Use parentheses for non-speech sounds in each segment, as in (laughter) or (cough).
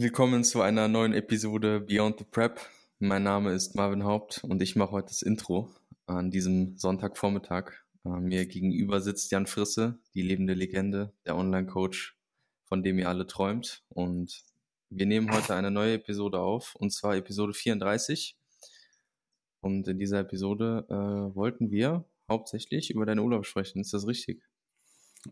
Willkommen zu einer neuen Episode Beyond the Prep. Mein Name ist Marvin Haupt und ich mache heute das Intro an diesem Sonntagvormittag. Äh, mir gegenüber sitzt Jan Frisse, die lebende Legende, der Online-Coach, von dem ihr alle träumt. Und wir nehmen heute eine neue Episode auf, und zwar Episode 34. Und in dieser Episode äh, wollten wir hauptsächlich über deinen Urlaub sprechen. Ist das richtig?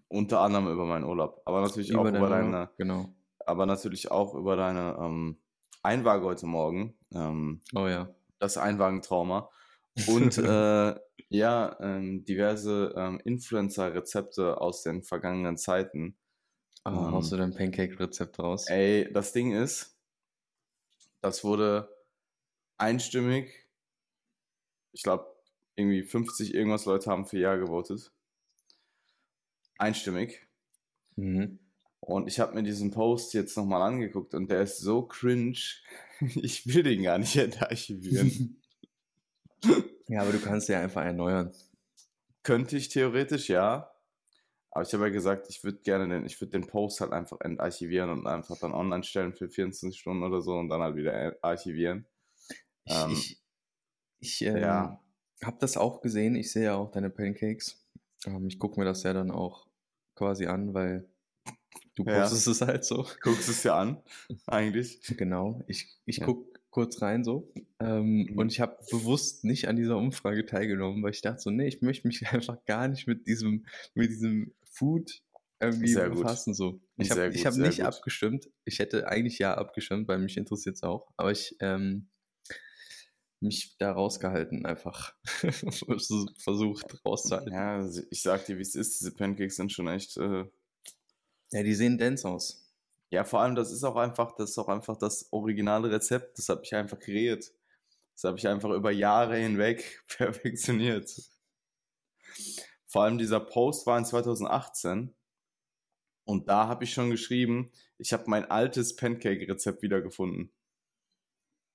Unter anderem über meinen Urlaub, aber natürlich über auch über deine, genau aber natürlich auch über deine ähm, Einwaage heute Morgen. Ähm, oh ja. Das Einwagentrauma. (laughs) Und äh, ja, ähm, diverse ähm, Influencer-Rezepte aus den vergangenen Zeiten. Ah, ähm, hast du dein Pancake-Rezept raus? Ey, das Ding ist, das wurde einstimmig, ich glaube, irgendwie 50 irgendwas Leute haben für Ja gewotet. Einstimmig. Mhm. Und ich habe mir diesen Post jetzt nochmal angeguckt und der ist so cringe. (laughs) Ich will den gar nicht archivieren. (laughs) ja, aber du kannst ja einfach erneuern. Könnte ich theoretisch, ja. Aber ich habe ja gesagt, ich würde gerne den, ich würde den Post halt einfach entarchivieren und einfach dann online stellen für 24 Stunden oder so und dann halt wieder archivieren. Ich, ähm, ich, ich ähm, ja. habe das auch gesehen. Ich sehe ja auch deine Pancakes. Ähm, ich gucke mir das ja dann auch quasi an, weil Du postest ja. es halt so. Guckst es ja an, eigentlich. Genau. Ich, ich ja. guck kurz rein so. Ähm, mhm. Und ich habe bewusst nicht an dieser Umfrage teilgenommen, weil ich dachte so, nee, ich möchte mich (laughs) einfach gar nicht mit diesem, mit diesem Food irgendwie sehr befassen. Gut. So. Ich habe hab nicht gut. abgestimmt. Ich hätte eigentlich ja abgestimmt, weil mich interessiert es auch. Aber ich ähm, mich da rausgehalten, einfach (laughs) versucht rauszuhalten. Ja, ich sag dir, wie es ist. Diese Pancakes sind schon echt äh, ja, die sehen dense aus. Ja, vor allem, das ist auch einfach, das ist auch einfach das originale Rezept. Das habe ich einfach kreiert. Das habe ich einfach über Jahre hinweg (laughs) perfektioniert. Vor allem dieser Post war in 2018 und da habe ich schon geschrieben, ich habe mein altes Pancake-Rezept wiedergefunden.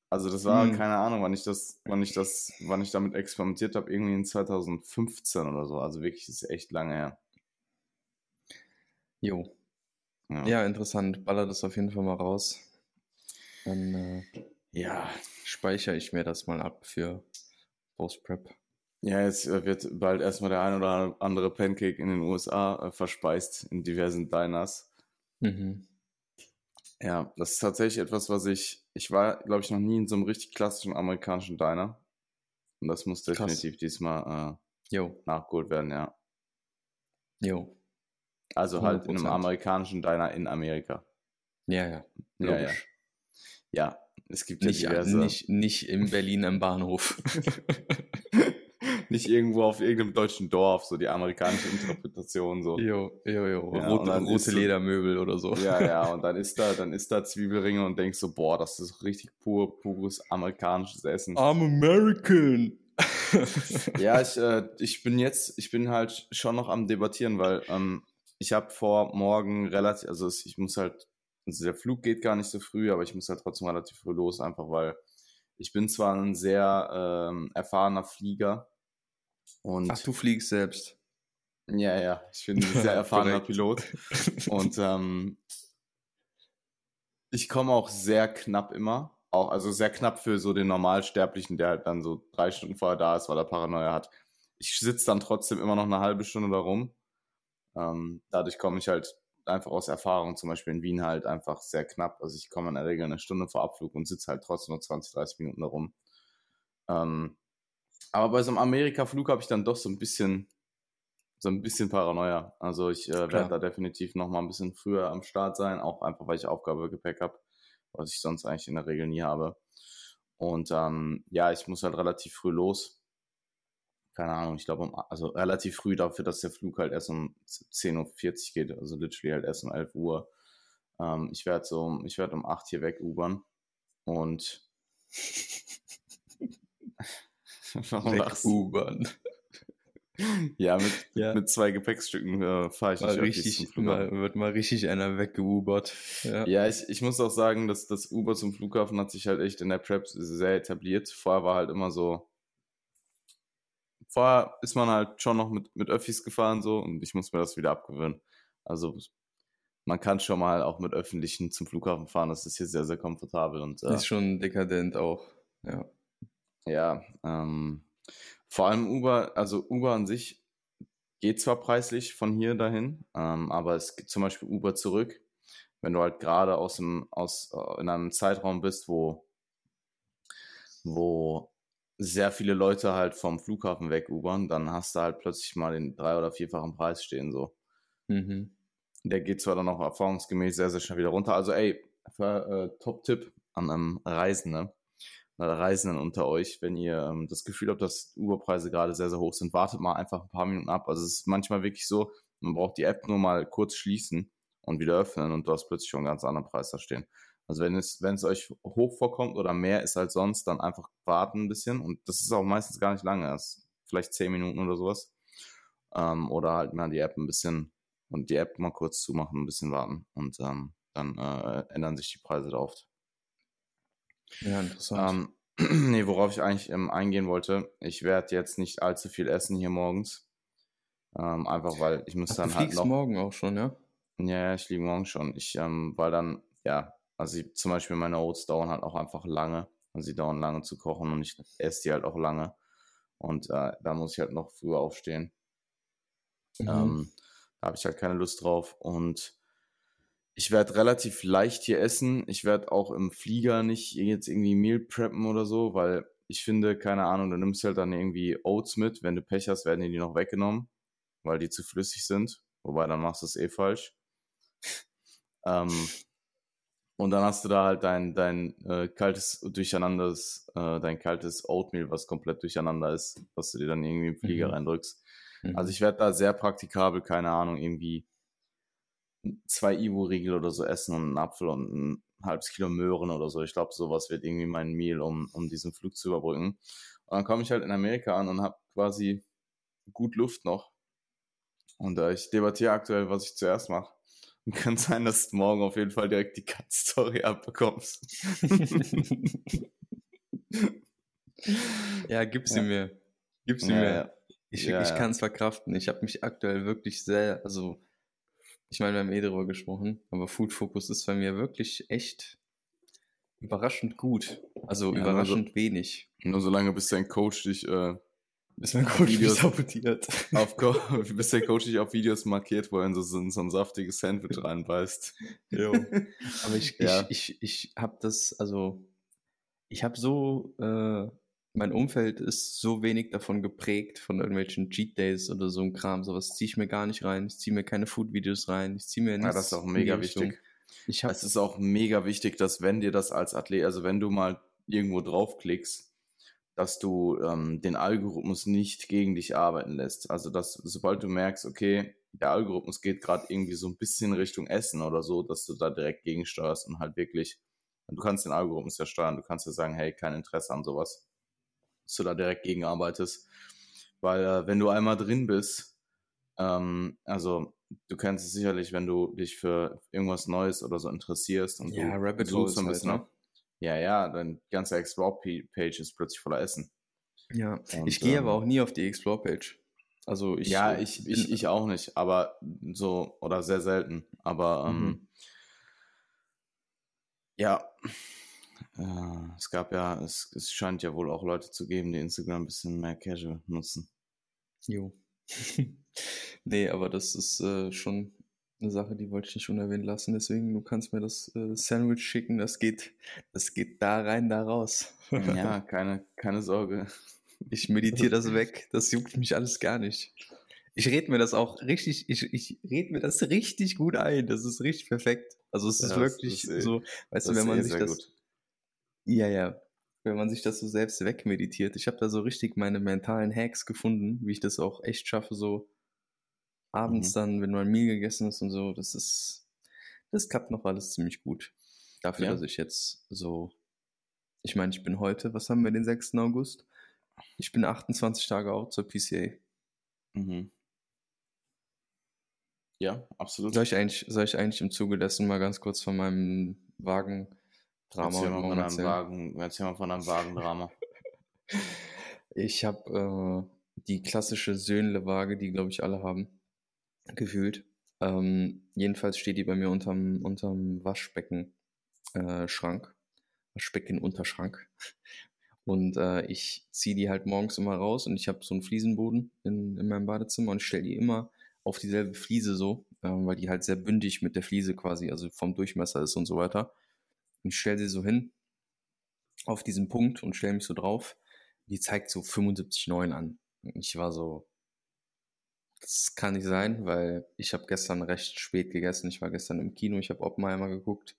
Also das war hm. keine Ahnung, wann ich das, wann ich das, wann ich damit experimentiert habe, irgendwie in 2015 oder so. Also wirklich, das ist echt lange her. Jo. Ja. ja, interessant. Baller das auf jeden Fall mal raus. Dann äh, ja, speichere ich mir das mal ab für Post-Prep. Ja, jetzt äh, wird bald erstmal der ein oder andere Pancake in den USA äh, verspeist in diversen Diners. Mhm. Ja, das ist tatsächlich etwas, was ich. Ich war, glaube ich, noch nie in so einem richtig klassischen amerikanischen Diner. Und das muss definitiv Krass. diesmal äh, nachgeholt werden, ja. Jo. Also 100%. halt in einem amerikanischen Diner in Amerika. Ja, ja. Ja, ja. ja, es gibt nicht, ja diverse. Nicht, nicht in Berlin am Bahnhof. (laughs) (laughs) nicht irgendwo auf irgendeinem deutschen Dorf, so die amerikanische Interpretation so. Jo, jo, jo. Ja, rote, rote Ledermöbel oder so. Ja, ja, (laughs) und dann ist da, dann ist da Zwiebelringe und denkst so, boah, das ist richtig pur, pures amerikanisches Essen. I'm American. ja, ich, äh, ich bin jetzt, ich bin halt schon noch am debattieren, weil ähm, ich habe vor morgen relativ, also ich muss halt, also der Flug geht gar nicht so früh, aber ich muss halt trotzdem relativ früh los, einfach weil ich bin zwar ein sehr ähm, erfahrener Flieger. Und Ach, du fliegst selbst. Ja, ja, ich bin ein sehr (laughs) erfahrener Pilot. Und ähm, ich komme auch sehr knapp immer. Auch, also sehr knapp für so den Normalsterblichen, der halt dann so drei Stunden vorher da ist, weil er Paranoia hat. Ich sitze dann trotzdem immer noch eine halbe Stunde da rum ähm, dadurch komme ich halt einfach aus Erfahrung, zum Beispiel in Wien halt einfach sehr knapp. Also ich komme in der Regel eine Stunde vor Abflug und sitze halt trotzdem nur 20, 30 Minuten darum. Ähm, aber bei so einem Amerika-Flug habe ich dann doch so ein bisschen, so ein bisschen Paranoia. Also ich äh, werde da definitiv noch mal ein bisschen früher am Start sein, auch einfach weil ich Aufgabegepäck habe, was ich sonst eigentlich in der Regel nie habe. Und ähm, ja, ich muss halt relativ früh los keine Ahnung, ich glaube, um, also relativ früh dafür, dass der Flug halt erst um 10.40 Uhr geht, also literally halt erst um 11 Uhr. Ähm, ich werde so, ich werde um 8 hier weg ubern und (laughs) warum lachst ubern? (laughs) ja, mit, ja. mit zwei Gepäckstücken äh, fahre ich mal richtig, mal, wird mal richtig einer weggeubert. Ja, ja ich, ich muss auch sagen, dass das Uber zum Flughafen hat sich halt echt in der Prep sehr etabliert. Vorher war halt immer so, vorher ist man halt schon noch mit, mit Öffis gefahren so und ich muss mir das wieder abgewöhnen. Also man kann schon mal auch mit öffentlichen zum Flughafen fahren. Das ist hier sehr, sehr komfortabel. Und, äh, ist schon dekadent auch, ja. Ja, ähm, vor allem Uber, also Uber an sich geht zwar preislich von hier dahin, ähm, aber es gibt zum Beispiel Uber zurück. Wenn du halt gerade aus dem, aus, äh, in einem Zeitraum bist, wo, wo sehr viele Leute halt vom Flughafen weg Ubern, dann hast du halt plötzlich mal den drei- oder vierfachen Preis stehen, so. Mhm. Der geht zwar dann auch erfahrungsgemäß sehr, sehr schnell wieder runter. Also, ey, für, äh, Top-Tipp an einem Reisenden, oder Reisenden unter euch, wenn ihr ähm, das Gefühl habt, dass Uberpreise gerade sehr, sehr hoch sind, wartet mal einfach ein paar Minuten ab. Also, es ist manchmal wirklich so, man braucht die App nur mal kurz schließen und wieder öffnen und du hast plötzlich schon einen ganz anderen Preis da stehen. Also wenn es, wenn es euch hoch vorkommt oder mehr ist als sonst, dann einfach warten ein bisschen. Und das ist auch meistens gar nicht lange, das vielleicht zehn Minuten oder sowas. Ähm, oder halt mal die App ein bisschen und die App mal kurz zumachen, ein bisschen warten und ähm, dann äh, ändern sich die Preise da oft. Ja, interessant. Ähm, (clears throat) nee, worauf ich eigentlich ähm, eingehen wollte, ich werde jetzt nicht allzu viel essen hier morgens. Ähm, einfach weil ich muss Ach, dann du halt noch. morgen auch schon, ja? Ja, ja, ich liege morgen schon. Ich, ähm, weil dann, ja, also ich, zum Beispiel meine Oats dauern halt auch einfach lange. Also sie dauern lange zu kochen und ich esse die halt auch lange. Und äh, da muss ich halt noch früher aufstehen. Mhm. Ähm, da habe ich halt keine Lust drauf. Und ich werde relativ leicht hier essen. Ich werde auch im Flieger nicht jetzt irgendwie Meal preppen oder so, weil ich finde, keine Ahnung, du nimmst halt dann irgendwie Oats mit. Wenn du Pech hast, werden dir die noch weggenommen, weil die zu flüssig sind. Wobei, dann machst du es eh falsch. (laughs) ähm, und dann hast du da halt dein, dein äh, kaltes Durcheinanders, äh, dein kaltes Oatmeal, was komplett durcheinander ist, was du dir dann irgendwie im Flieger Mhm. reindrückst. Mhm. Also ich werde da sehr praktikabel, keine Ahnung, irgendwie zwei Ivo-Riegel oder so essen und einen Apfel und ein halbes Kilo Möhren oder so. Ich glaube, sowas wird irgendwie mein Meal, um, um diesen Flug zu überbrücken. Und dann komme ich halt in Amerika an und habe quasi gut Luft noch. Und äh, ich debattiere aktuell, was ich zuerst mache. Und (laughs) kann sein, dass du morgen auf jeden Fall direkt die Cut-Story abbekommst. (laughs) ja, gib sie Ja. mir. Gib sie Ja, mir. ja. Ich, ich kann es verkraften. Ich habe mich aktuell wirklich sehr, also ich meine, wir haben eh darüber gesprochen, aber Food Focus ist bei mir wirklich echt überraschend gut. Also überraschend wenig. Nur solange bis dein Coach dich äh, Bis mein Coach Videos- sabotiert. auf (laughs) bis der Coach dich auf Videos markiert, wo er in so, so, so ein saftiges Sandwich reinbeißt. (laughs) Jo. Aber ich, Ja. ich, ich, ich habe das, also ich habe so, äh, mein Umfeld ist so wenig davon geprägt, von irgendwelchen Cheat Days oder so ein Kram. Sowas ziehe ich mir gar nicht rein. Ich ziehe mir keine Food-Videos rein. Ich ziehe mir nichts. Ja, das ist auch mega wichtig. Ich habe Es ist auch mega wichtig, dass wenn dir das als Athlet, also wenn du mal irgendwo draufklickst, dass du ähm, den Algorithmus nicht gegen dich arbeiten lässt. Also dass sobald du merkst, okay, der Algorithmus geht gerade irgendwie so ein bisschen Richtung Essen oder so, dass du da direkt gegensteuerst und halt wirklich, du kannst den Algorithmus ja steuern, du kannst ja sagen, hey, kein Interesse an sowas, dass du da direkt gegenarbeitest. Weil äh, wenn du einmal drin bist, ähm, also du kennst es sicherlich, wenn du dich für irgendwas Neues oder so interessierst und Ja, du Rabbit suchst Holes ein halt, bisschen, ne? Ja, ja, dein ganzer Explore-Page ist plötzlich voller Essen. Ja, Und, ich gehe aber ähm, auch nie auf die Explore-Page. Also ich. ja, ich, ich, ich auch nicht, aber so, oder sehr selten. Aber ähm, Mhm. ja, äh, es gab ja, es, es scheint ja wohl auch Leute zu geben, die Instagram ein bisschen mehr casual nutzen. Jo. (laughs) nee, aber das ist äh, schon eine Sache, die wollte ich nicht unerwähnt lassen. Deswegen, du kannst mir das äh, Sandwich schicken. Das geht, das geht da rein, da raus. Ja, (laughs) keine, keine Sorge. Ich meditiere das weg. Das juckt mich alles gar nicht. Ich rede mir das auch richtig, ich, ich rede mir das richtig gut ein. Das ist richtig perfekt. Also es ist Ja, das wirklich ist eh- so, weißt du, wenn ist man eh sich das, gut. ja, ja, wenn man sich das so selbst wegmeditiert. Ich habe da so richtig meine mentalen Hacks gefunden, wie ich das auch echt schaffe, so abends Mhm. dann, wenn mein Meal gegessen ist und so. Das ist, das klappt noch alles ziemlich gut. Dafür, Ja. dass ich jetzt so, ich meine, ich bin heute, was haben wir, den 6. August? Ich bin 28 Tage out zur PCA. Mhm. Ja, absolut. Soll ich eigentlich, soll ich eigentlich im Zuge dessen mal ganz kurz von meinem Wagen-Drama Erzähl mal, von einem erzählen? Wagen, erzähl mal von einem Wagendrama. (laughs) Ich habe äh, die klassische Söhnle-Waage, die glaube ich alle haben, gefühlt. Ähm, jedenfalls steht die bei mir unterm, unterm Waschbecken äh, Schrank. Waschbecken Unterschrank. (laughs) Und äh, ich ziehe die halt morgens immer raus und ich habe so einen Fliesenboden in, in meinem Badezimmer und stelle die immer auf dieselbe Fliese so, äh, weil die halt sehr bündig mit der Fliese quasi, also vom Durchmesser ist und so weiter. Und ich stelle sie so hin auf diesen Punkt und stelle mich so drauf. Die zeigt so 75,9 an. Ich war so, das kann nicht sein, weil ich habe gestern recht spät gegessen. Ich war gestern im Kino, ich habe Oppenheimer geguckt,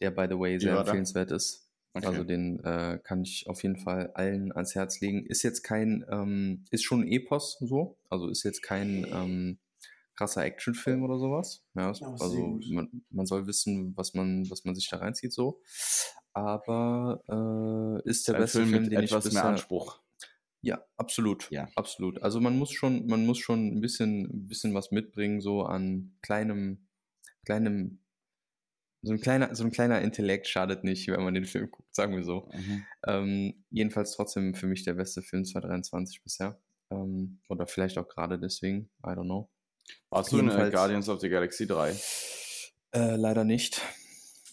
der by the way sehr empfehlenswert ist. Okay. Also den äh, kann ich auf jeden Fall allen ans Herz legen. Ist jetzt kein, ähm, ist schon ein Epos so, also ist jetzt kein ähm, krasser Actionfilm oder sowas. Ja, ja also man, man, soll wissen, was man, was man sich da reinzieht so. Aber äh, ist der ein beste Film, Film den etwas ich bisher, mehr Anspruch. Ja, absolut. Ja. Absolut. Also man muss schon, man muss schon ein bisschen, ein bisschen was mitbringen, so an kleinem, kleinem so ein kleiner, so ein kleiner Intellekt schadet nicht, wenn man den Film guckt, sagen wir so. Mhm. Ähm, jedenfalls trotzdem für mich der beste Film 2023 bisher. Ähm, oder vielleicht auch gerade deswegen, I don't know. Warst du in Guardians of the Galaxy 3? Äh, leider nicht,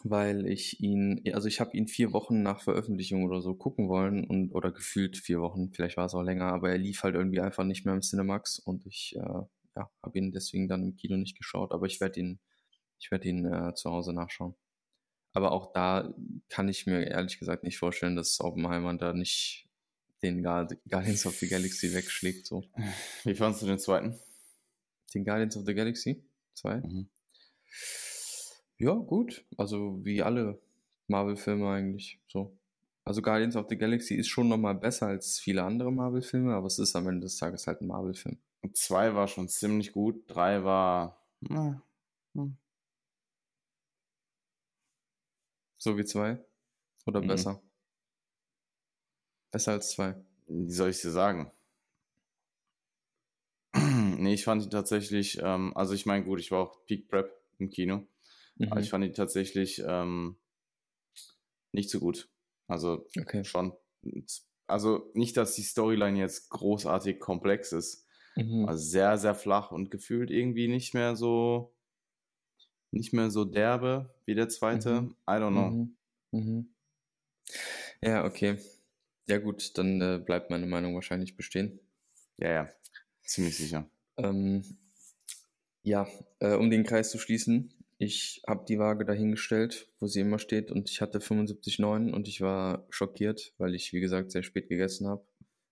weil ich ihn, also ich habe ihn vier Wochen nach Veröffentlichung oder so gucken wollen und oder gefühlt vier Wochen, vielleicht war es auch länger, aber er lief halt irgendwie einfach nicht mehr im Cinemax und ich äh, ja, habe ihn deswegen dann im Kino nicht geschaut, aber ich werde ihn ich werde ihn äh, zu Hause nachschauen. Aber auch da kann ich mir ehrlich gesagt nicht vorstellen, dass Oppenheimer da nicht den Guardians of the Galaxy wegschlägt. So. Wie fandest du den zweiten? Den Guardians of the Galaxy 2? Mhm. Ja, gut. Also wie alle Marvel-Filme eigentlich. So. Also Guardians of the Galaxy ist schon nochmal besser als viele andere Marvel-Filme, aber es ist am Ende des Tages halt ein Marvel-Film. Zwei war schon ziemlich gut, drei war. Na, hm. So wie zwei? Oder mhm. besser? Besser als zwei. Wie soll ich dir sagen? (clears throat) nee, ich fand ihn tatsächlich, ähm, also ich meine, gut, ich war auch Peak Prep im Kino, mhm. aber ich fand ihn tatsächlich ähm, nicht so gut. Also okay. schon, also nicht, dass die Storyline jetzt großartig komplex ist, mhm. also sehr, sehr flach und gefühlt irgendwie nicht mehr so nicht mehr so derbe wie der zweite. Mhm. I don't know. Mhm. Mhm. Ja, okay. Ja, gut, dann äh, bleibt meine Meinung wahrscheinlich bestehen. Ja, ja, ziemlich sicher. Ähm, ja, äh, um den Kreis zu schließen, ich habe die Waage dahingestellt, wo sie immer steht, und ich hatte 75,9 und ich war schockiert, weil ich, wie gesagt, sehr spät gegessen habe.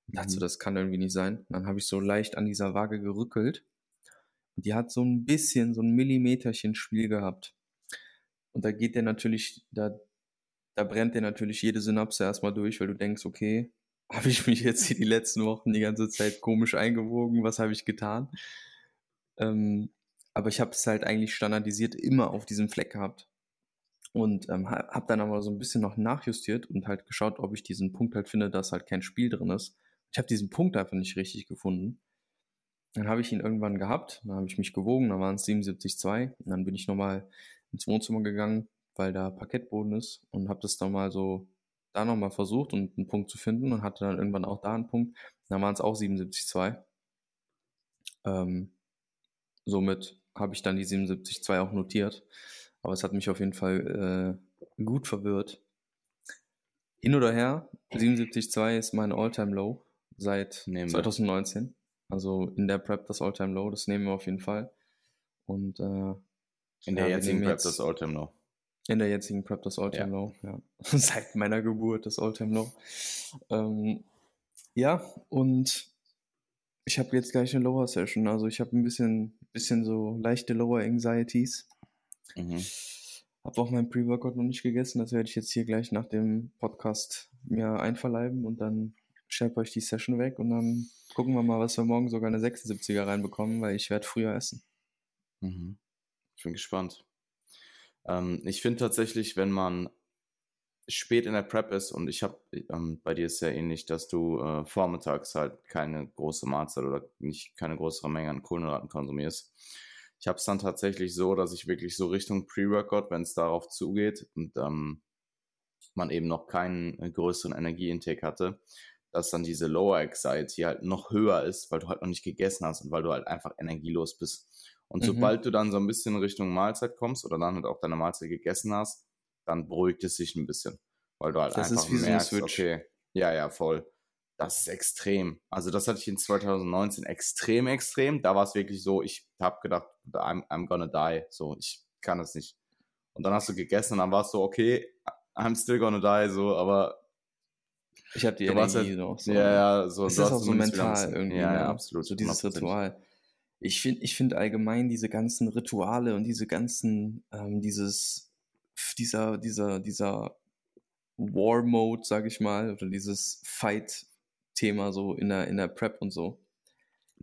Mhm. Dachte so, das kann irgendwie nicht sein. Dann habe ich so leicht an dieser Waage gerückelt und die hat so ein bisschen, so ein Millimeterchen Spiel gehabt. Und da geht der natürlich, da, da brennt der natürlich jede Synapse erstmal durch, weil du denkst, okay, (laughs) habe ich mich jetzt hier die letzten Wochen die ganze Zeit komisch eingewogen? Was habe ich getan? Ähm, aber ich habe es halt eigentlich standardisiert immer auf diesem Fleck gehabt. Und ähm, habe dann aber so ein bisschen noch nachjustiert und halt geschaut, ob ich diesen Punkt halt finde, dass halt kein Spiel drin ist. Ich habe diesen Punkt einfach nicht richtig gefunden. Dann habe ich ihn irgendwann gehabt, dann habe ich mich gewogen, dann waren es 77,2 und dann bin ich nochmal ins Wohnzimmer gegangen, weil da Parkettboden ist und habe das dann mal so da nochmal versucht und einen Punkt zu finden und hatte dann irgendwann auch da einen Punkt. Dann waren es auch 77,2. Ähm, somit habe ich dann die 77,2 auch notiert. Aber es hat mich auf jeden Fall äh, gut verwirrt. Hin oder her, 77,2 ist mein Alltime low seit Nehmen 2019. Also in der Prep das Alltime low das nehmen wir auf jeden Fall. Und äh, in der ja, jetzigen Prep das Alltime low In der jetzigen Prep das Alltime ja. low ja. (laughs) Seit meiner Geburt das Alltime low Ähm, ja, und ich habe jetzt gleich eine Lower Session. Also ich habe ein bisschen, bisschen so leichte Lower Anxieties. Mhm. Habe auch mein Pre-Workout noch nicht gegessen. Das werde ich jetzt hier gleich nach dem Podcast mir einverleiben und dann schnapp euch die Session weg und dann gucken wir mal, was wir morgen sogar eine 76er reinbekommen, weil ich werde früher essen. Mhm. Ich bin gespannt. Ähm, ich finde tatsächlich, wenn man spät in der Prep ist und ich habe, ähm, bei dir ist ja ähnlich, dass du äh, vormittags halt keine große Mahlzeit oder nicht keine größere Menge an Kohlenhydraten konsumierst. Ich habe es dann tatsächlich so, dass ich wirklich so Richtung Pre-Workout, wenn es darauf zugeht und ähm, man eben noch keinen äh, größeren Energieintake hatte, dass dann diese Lower Anxiety halt noch höher ist, weil du halt noch nicht gegessen hast und weil du halt einfach energielos bist. Und mhm. sobald du dann so ein bisschen Richtung Mahlzeit kommst oder dann halt auch deine Mahlzeit gegessen hast, dann beruhigt es sich ein bisschen. Weil du halt das einfach merkst, okay, ja, ja, voll. Das ist extrem. Also das hatte ich in 2019 extrem, extrem. Da war es wirklich so, ich habe gedacht, I'm, I'm gonna die. So, ich kann es nicht. Und dann hast du gegessen und dann war es so, okay, I'm still gonna die, so, aber ich habe die Energie halt, noch. So. Ja, ja, so. Es ist auch so mental irgendwie. Ja, ja, absolut. So dieses Ritual. Ich finde ich finde allgemein diese ganzen Rituale und diese ganzen, ähm, dieses, dieser, dieser, dieser War-Mode, sag ich mal, oder dieses Fight-Thema so in der, in der Prep und so.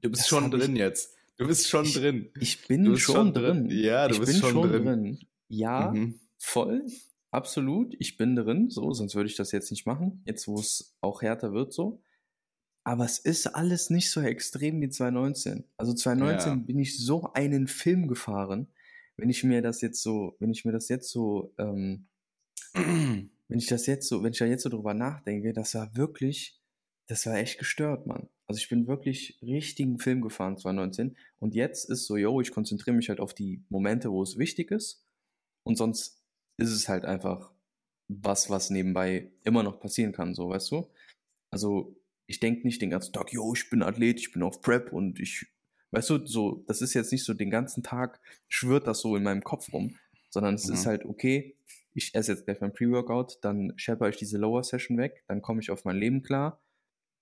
Du bist das schon drin ich, jetzt. Du bist schon ich, drin. Ich bin schon, schon drin. drin. Ja, du ich bist schon, schon drin. drin. Ja, mhm. voll. Absolut. Ich bin drin, so, sonst würde ich das jetzt nicht machen. Jetzt, wo es auch härter wird, so. Aber es ist alles nicht so extrem wie 2019. Also 2019 ja. bin ich so einen Film gefahren. Wenn ich mir das jetzt so, wenn ich mir das jetzt so, ähm, (clears throat) wenn ich das jetzt so, wenn ich da jetzt so drüber nachdenke, das war wirklich, das war echt gestört, Mann. Also ich bin wirklich richtigen Film gefahren 2019 und jetzt ist so, yo, ich konzentriere mich halt auf die Momente, wo es wichtig ist und sonst ist es halt einfach was, was nebenbei immer noch passieren kann, so, weißt du? Also ich denke nicht den ganzen Tag, yo, ich bin Athlet, ich bin auf Prep und ich, weißt du, so, das ist jetzt nicht so den ganzen Tag schwirrt das so in meinem Kopf rum, sondern es mhm. ist halt, okay, ich esse jetzt gleich mein Pre-Workout, dann schepper ich diese Lower Session weg, dann komme ich auf mein Leben klar,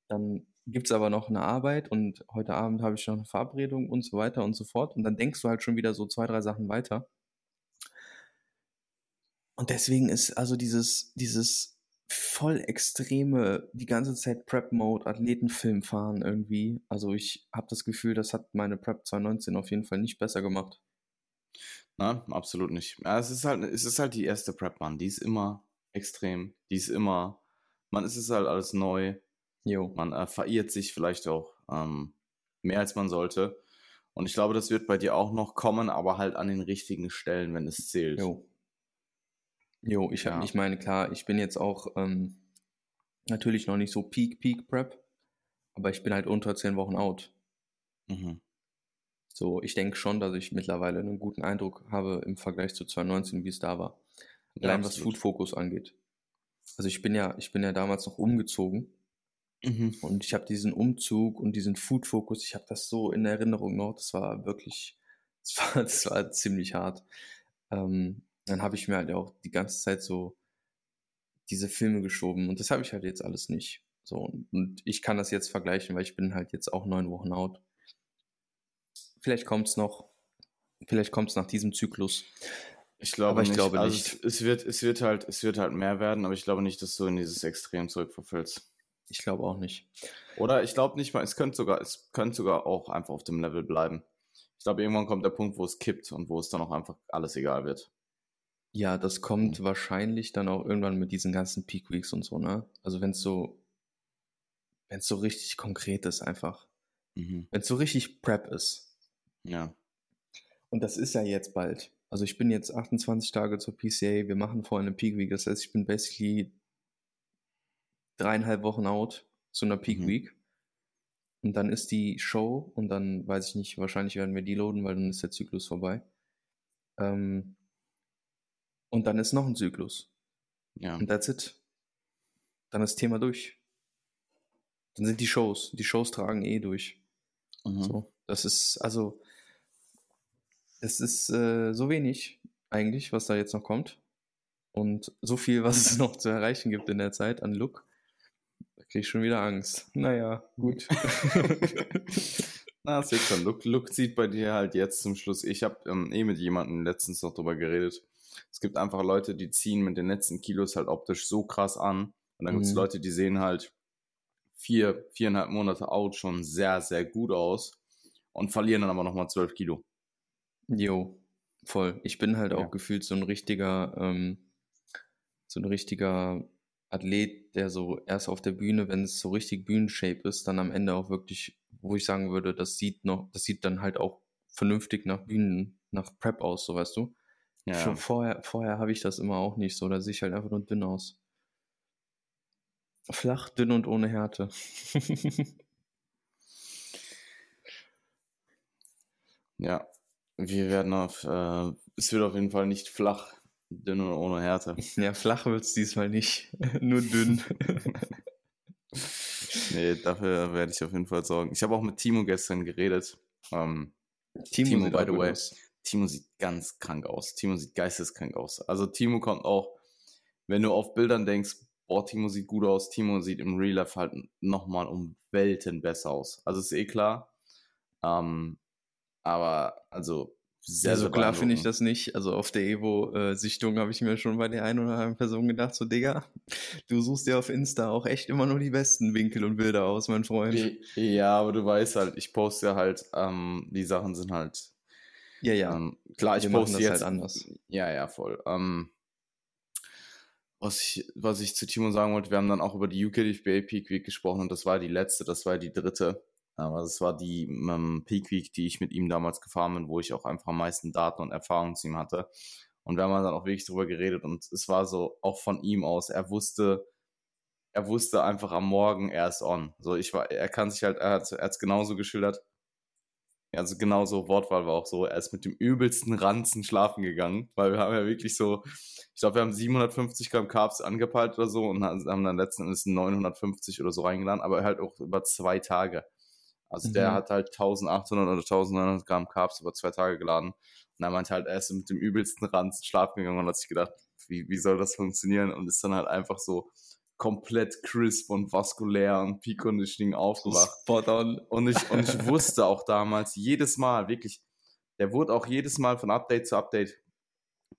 dann gibt es aber noch eine Arbeit und heute Abend habe ich noch eine Verabredung und so weiter und so fort. Und dann denkst du halt schon wieder so zwei, drei Sachen weiter. Und deswegen ist also dieses, dieses voll extreme, die ganze Zeit Prep-Mode, Athletenfilm fahren irgendwie. Also ich habe das Gefühl, das hat meine Prep 2019 auf jeden Fall nicht besser gemacht. Nein, absolut nicht. Ja, es ist halt, es ist halt die erste Prep, Mann. Die ist immer extrem. Die ist immer, man, es ist halt alles neu. Jo. Man äh, verirrt sich vielleicht auch ähm, mehr als man sollte. Und ich glaube, das wird bei dir auch noch kommen, aber halt an den richtigen Stellen, wenn es zählt. Jo. Jo, ich, ja. ich meine, klar, ich bin jetzt auch ähm, natürlich noch nicht so Peak, Peak Prep, aber ich bin halt unter zehn Wochen out. Mhm. So, ich denke schon, dass ich mittlerweile einen guten Eindruck habe im Vergleich zu 2019, wie es da war. Allein ja, was Food Focus angeht. Also ich bin ja, ich bin ja damals noch umgezogen mhm. und ich habe diesen Umzug und diesen Food Focus, ich habe das so in Erinnerung noch. Das war wirklich, (laughs) das war, das war ziemlich hart. Ähm, dann habe ich mir halt auch die ganze Zeit so diese Filme geschoben und das habe ich halt jetzt alles nicht. So, und ich kann das jetzt vergleichen, weil ich bin halt jetzt auch neun Wochen out. Vielleicht kommt es noch, vielleicht kommt es nach diesem Zyklus. Ich glaube aber ich nicht. glaube also nicht. Es, wird, es, wird halt, es wird halt mehr werden, aber ich glaube nicht, dass du in dieses Extrem zurückverfällst. Ich glaube auch nicht. Oder ich glaube nicht mal, es könnte sogar, es könnte sogar auch einfach auf dem Level bleiben. Ich glaube, irgendwann kommt der Punkt, wo es kippt und wo es dann auch einfach alles egal wird. Ja, das kommt mhm. wahrscheinlich dann auch irgendwann mit diesen ganzen Peak Weeks und so, ne? Also wenn es so, wenn es so richtig konkret ist einfach. Mhm. Wenn es so richtig Prep ist. Ja. Und das ist ja jetzt bald. Also ich bin jetzt 28 Tage zur PCA, wir machen vorher eine Peak Week, das heißt, ich bin basically dreieinhalb Wochen out zu einer Peak mhm. Week. Und dann ist die Show und dann weiß ich nicht, wahrscheinlich werden wir die loaden, weil dann ist der Zyklus vorbei. Ähm, und dann ist noch ein Zyklus. Ja. Und that's it. Dann ist das Thema durch. Dann sind die Shows. Die Shows tragen eh durch. Mhm. So, das ist, also, es ist äh, so wenig eigentlich, was da jetzt noch kommt. Und so viel, was es (laughs) noch zu erreichen gibt in der Zeit an Look. Da kriege ich schon wieder Angst. Naja, gut. (laughs) Na, es wird schon. Look, Look sieht bei dir halt jetzt zum Schluss. Ich habe ähm, eh mit jemandem letztens noch drüber geredet es gibt einfach Leute, die ziehen mit den letzten Kilos halt optisch so krass an. Und dann mhm. gibt es Leute, die sehen halt vier, viereinhalb Monate out schon sehr, sehr gut aus und verlieren dann aber nochmal zwölf Kilo. Jo, voll. Ich bin halt ja. auch gefühlt so ein richtiger, ähm, so ein richtiger Athlet, der so erst auf der Bühne, wenn es so richtig Bühnenshape ist, dann am Ende auch wirklich, wo ich sagen würde, das sieht noch, das sieht dann halt auch vernünftig nach Bühnen, nach Prep aus, so weißt du. Ja. Schon vorher, vorher habe ich das immer auch nicht so. Da sehe ich halt einfach nur dünn aus. Flach, dünn und ohne Härte. (laughs) ja. Wir werden auf, äh, es wird auf jeden Fall nicht flach, dünn und ohne Härte. (laughs) Ja, flach wird es diesmal nicht, (laughs) nur dünn. nee, dafür werde ich auf jeden Fall sorgen. Ich habe auch mit Timo gestern geredet. Ähm, Timo, Timo, by the way. aus. Timo sieht ganz krank aus. Timo sieht geisteskrank aus. Also Timo kommt auch, wenn du auf Bildern denkst, boah, Timo sieht gut aus, Timo sieht im Real Life halt nochmal um Welten besser aus. Also ist eh klar. Ähm, aber also sehr, ja, so sehr klar finde ich das nicht. Also auf der Evo-Sichtung habe ich mir schon bei der einen oder anderen Person gedacht, so Digga, du suchst dir auf Insta auch echt immer nur die besten Winkel und Bilder aus, mein Freund. Ja, aber du weißt halt, ich poste halt, ähm, die Sachen sind halt, Ja, ja. ähm, klar, ich wir poste das jetzt halt anders. Ja, ja, voll. Ähm, was, ich, was ich zu Timo sagen wollte, wir haben dann auch über die UKDFBA Peak Week gesprochen und das war die letzte, das war die dritte. Aber das war die ähm, Peak Week, die ich mit ihm damals gefahren bin, wo ich auch einfach am meisten Daten und Erfahrungen zu ihm hatte. Und wir haben dann auch wirklich drüber geredet und es war so auch von ihm aus, er wusste, er wusste einfach am Morgen, er ist on. So, ich war, er kann sich halt, er hat es genauso geschildert. Also genauso Wortwahl war auch so, er ist mit dem übelsten Ranzen schlafen gegangen, weil wir haben ja wirklich so, ich glaube, wir haben 750 Gramm Carbs angepeilt oder so und haben dann letzten Endes 950 oder so reingeladen, aber halt auch über zwei Tage. Also der Mhm. hat halt 1800 oder 1900 Gramm Carbs über zwei Tage geladen. Und er meinte halt, er ist mit dem übelsten Ranzen schlafen gegangen und hat sich gedacht, wie, wie soll das funktionieren? Und ist dann halt einfach so komplett crisp und vaskulär und Peak Conditioning aufgewacht. Spot on. Und ich, und ich wusste auch damals, jedes Mal, wirklich, der wurde auch jedes Mal von Update zu Update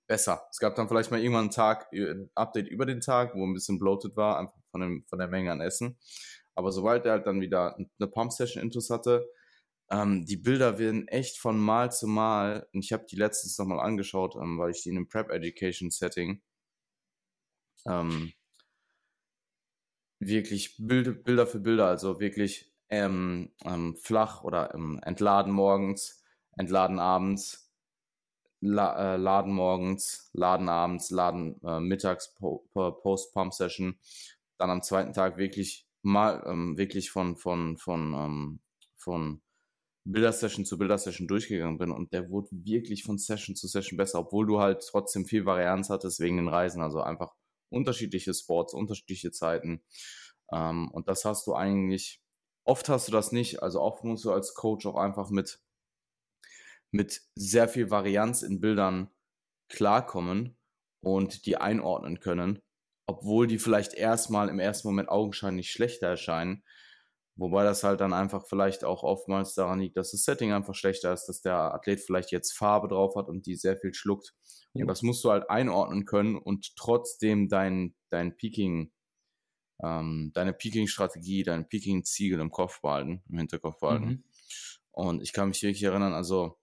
besser. Es gab dann vielleicht mal irgendwann einen Tag, äh, ein Update über den Tag, wo ein bisschen bloated war, einfach von, dem, von der Menge an Essen. Aber sobald er halt dann wieder eine Pump-Session Intus hatte, ähm, die Bilder werden echt von Mal zu Mal, und ich habe die letztens nochmal angeschaut, ähm, weil ich die in einem Prep Education Setting ähm, wirklich Bild, Bilder für Bilder, also wirklich ähm, ähm, flach oder ähm, entladen morgens, entladen abends, la äh, laden morgens, laden abends, laden äh, mittags po po Post-Pump-Session, dann am zweiten Tag wirklich mal ähm, wirklich von von von ähm, von Bildersession zu Bildersession durchgegangen bin und der wurde wirklich von Session zu Session besser, obwohl du halt trotzdem viel Varianz hattest wegen den Reisen, also einfach unterschiedliche Sports, unterschiedliche Zeiten. Ähm, und das hast du eigentlich, oft hast du das nicht, also oft musst du als Coach auch einfach mit, mit sehr viel Varianz in Bildern klarkommen und die einordnen können, obwohl die vielleicht erstmal im ersten Moment augenscheinlich schlechter erscheinen. Wobei das halt dann einfach vielleicht auch oftmals daran liegt, dass das Setting einfach schlechter ist, dass der Athlet vielleicht jetzt Farbe drauf hat und die sehr viel schluckt. Jo. Und das musst du halt einordnen können und trotzdem dein, dein Peaking, ähm, deine Peaking-Strategie, dein Peaking-Ziel im Kopf behalten, im Hinterkopf behalten. Mhm. Und ich kann mich wirklich erinnern, also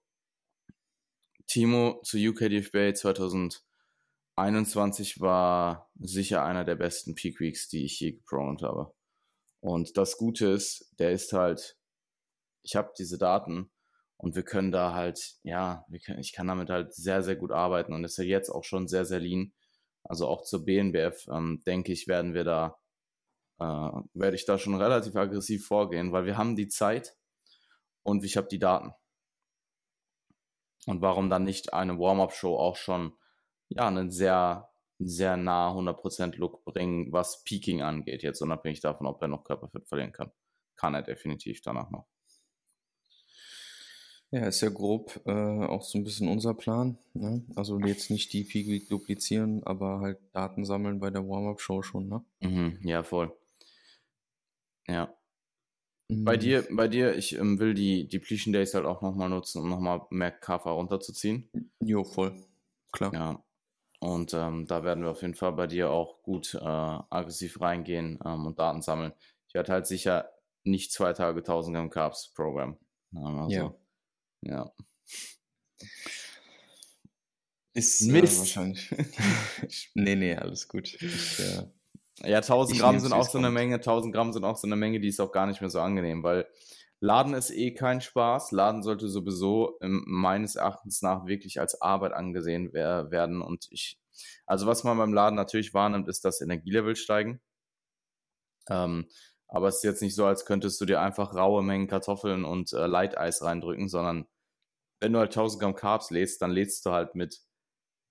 Timo zu UKDFBA 2021 war sicher einer der besten Peak Weeks, die ich je geprogrammt habe. Und das Gute ist, der ist halt, ich habe diese Daten und wir können da halt, ja, können, ich kann damit halt sehr, sehr gut arbeiten und ist ja jetzt auch schon sehr, sehr lean. Also auch zur BNBF, ähm, denke ich, werden wir da, äh, werde ich da schon relativ aggressiv vorgehen, weil wir haben die Zeit und ich habe die Daten. Und warum dann nicht eine Warm-Up-Show auch schon, ja, einen sehr, sehr nah 100% Look bringen, was Peaking angeht, jetzt unabhängig davon, ob er noch Körperfett verlieren kann. Kann er definitiv danach noch. Ja, ist ja grob äh, auch so ein bisschen unser Plan. Ne? Also jetzt nicht die Peak duplizieren, aber halt Daten sammeln bei der Warm-Up-Show schon, ne? Mhm, ja, voll. Ja. Bei Mhm. dir, bei dir, ich ähm, will die Depletion Days halt auch nochmal nutzen, um nochmal mehr KV runterzuziehen. Jo, voll. Klar. Ja. Und ähm, da werden wir auf jeden Fall bei dir auch gut äh, aggressiv reingehen ähm, und Daten sammeln. Ich werde halt sicher nicht zwei Tage 1000 Gramm Carbs Programm. Also, Ja. ja. Ist äh, Mist. wahrscheinlich. (laughs) nee, nee, alles gut. Ich, äh, Ja, 1000 Ich Gramm sind auch so eine. Menge, 1000 Gramm sind auch so eine Menge, die ist auch gar nicht mehr so angenehm, weil Laden ist eh kein Spaß. Laden sollte sowieso ähm, meines Erachtens nach wirklich als Arbeit angesehen wer werden. Und ich, also was man beim Laden natürlich wahrnimmt, ist, dass Energielevel steigen. Ähm, aber es ist jetzt nicht so, als könntest du dir einfach raue Mengen Kartoffeln und äh, Leiteis reindrücken, sondern wenn du halt 1000 Gramm Carbs lädst, dann lädst du halt mit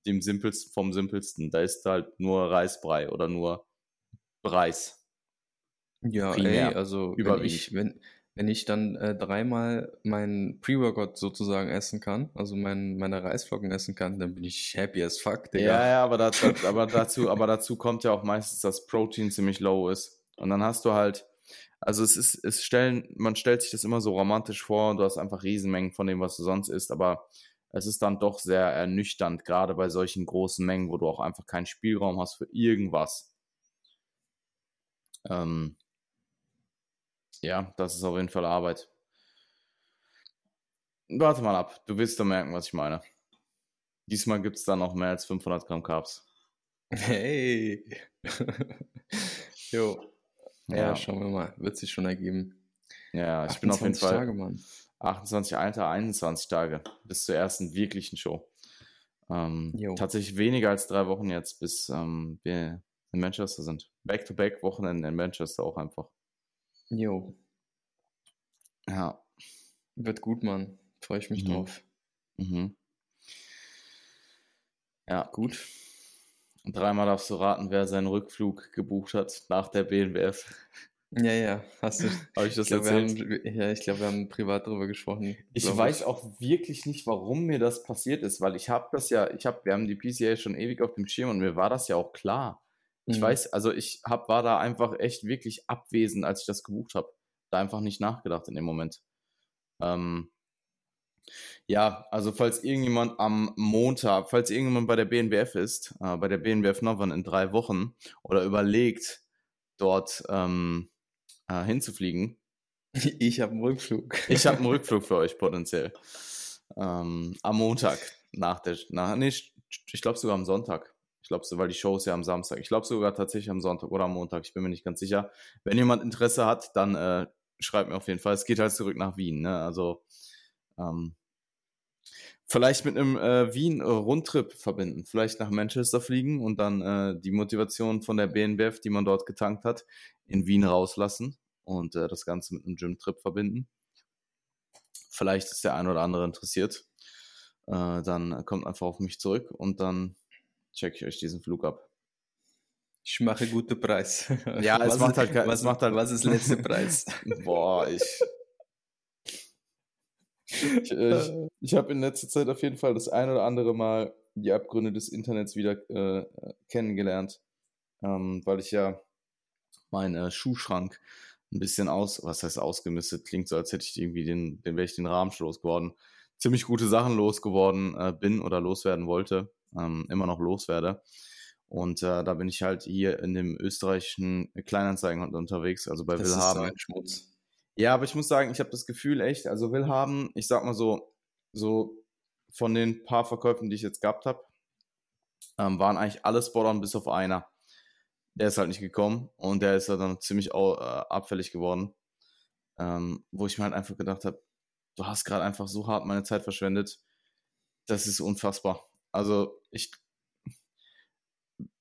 dem simpelsten vom simpelsten. Da ist halt nur Reisbrei oder nur Reis. Ja, Primär, ey, also wenn überwiegend. ich, wenn, wenn ich dann äh, dreimal meinen Pre-Workout sozusagen essen kann, also mein, meine Reisflocken essen kann, dann bin ich happy as fuck, Digga. Ja, ja, aber, da, da, aber, dazu, aber dazu kommt ja auch meistens, dass Protein ziemlich low ist. Und dann hast du halt, also es ist, es stellen, man stellt sich das immer so romantisch vor und du hast einfach Riesenmengen von dem, was du sonst isst, aber es ist dann doch sehr ernüchternd, gerade bei solchen großen Mengen, wo du auch einfach keinen Spielraum hast für irgendwas. Ähm, ja, das ist auf jeden Fall Arbeit. Warte mal ab, du wirst da merken, was ich meine. Diesmal gibt es da noch mehr als 500 Gramm Carbs. Hey. (laughs) Jo. Ja, Ja, schauen wir mal. Wird sich schon ergeben. ja ich bin auf jeden 28 Fall Tage, Mann. 28, Alter, 21 Tage bis zur ersten wirklichen Show. Ähm, tatsächlich weniger als drei Wochen jetzt, bis ähm, wir in Manchester sind. Back-to-back-Wochenende in Manchester auch einfach. Jo. Ja. Wird gut, Mann. Freue ich mich Mhm. drauf. Mhm. Ja, gut. Und dreimal darfst du raten, wer seinen Rückflug gebucht hat nach der BNBF. Ja, ja, hast du. (laughs) Habe ich das Ich glaube, wir erzählt? haben, ja, ich glaube, wir haben privat darüber gesprochen. Ich glaub weiß auch wirklich nicht, warum mir das passiert ist, weil ich habe das ja, ich habe, wir haben die PCA schon ewig auf dem Schirm und mir war das ja auch klar. Ich Mhm. weiß, also ich hab, war da einfach echt wirklich abwesend, als ich das gebucht habe. Da einfach nicht nachgedacht in dem Moment. Ähm, ja, also falls irgendjemand am Montag, falls irgendjemand bei der BNBF ist, äh, bei der BNBF Northern in drei Wochen oder überlegt, dort ähm, äh, hinzufliegen, (laughs) Ich habe einen Rückflug. ich habe einen (laughs) Rückflug für euch potenziell. Ähm, am Montag nach der, nach, nee, ich glaube sogar am Sonntag. Glaube so, weil die Show ist ja am Samstag. Ich glaube sogar tatsächlich am Sonntag oder am Montag. Ich bin mir nicht ganz sicher. Wenn jemand Interesse hat, dann äh, schreibt mir auf jeden Fall. Es geht halt zurück nach Wien. Ne? Also ähm, vielleicht mit einem äh, Wien-Rundtrip verbinden. Vielleicht nach Manchester fliegen und dann äh, die Motivation von der BNBF, die man dort getankt hat, in Wien rauslassen und äh, das Ganze mit einem Gym-Trip verbinden. Vielleicht ist der ein oder andere interessiert. Äh, dann kommt einfach auf mich zurück und dann checke ich euch diesen Flug ab. Ich mache guten Preis. (laughs) Ja, es was macht ist, halt was, es macht halt- was ist letzter Preis? (laughs) Boah, ich. Ich, ich, ich habe in letzter Zeit auf jeden Fall das ein oder andere Mal die Abgründe des Internets wieder äh, kennengelernt, ähm, weil ich ja meinen äh, Schuhschrank ein bisschen aus, was heißt ausgemistet, klingt so, als hätte ich irgendwie den, den wäre ich den Rahmen losgeworden. Ziemlich gute Sachen losgeworden äh, bin oder loswerden wollte, ähm, immer noch loswerde. Und äh, da bin ich halt hier in dem österreichischen Kleinanzeigen unterwegs, also bei Das ist Willhaben. ein Schmutz. Ja, aber ich muss sagen, ich habe das Gefühl echt, also Willhaben, ich sag mal so, so von den paar Verkäufen, die ich jetzt gehabt habe, ähm, waren eigentlich alle Spot-on bis auf einer. Der ist halt nicht gekommen und der ist ja dann ziemlich au- äh, abfällig geworden. Ähm, wo ich mir halt einfach gedacht habe, du hast gerade einfach so hart meine Zeit verschwendet. Das ist unfassbar. Also ich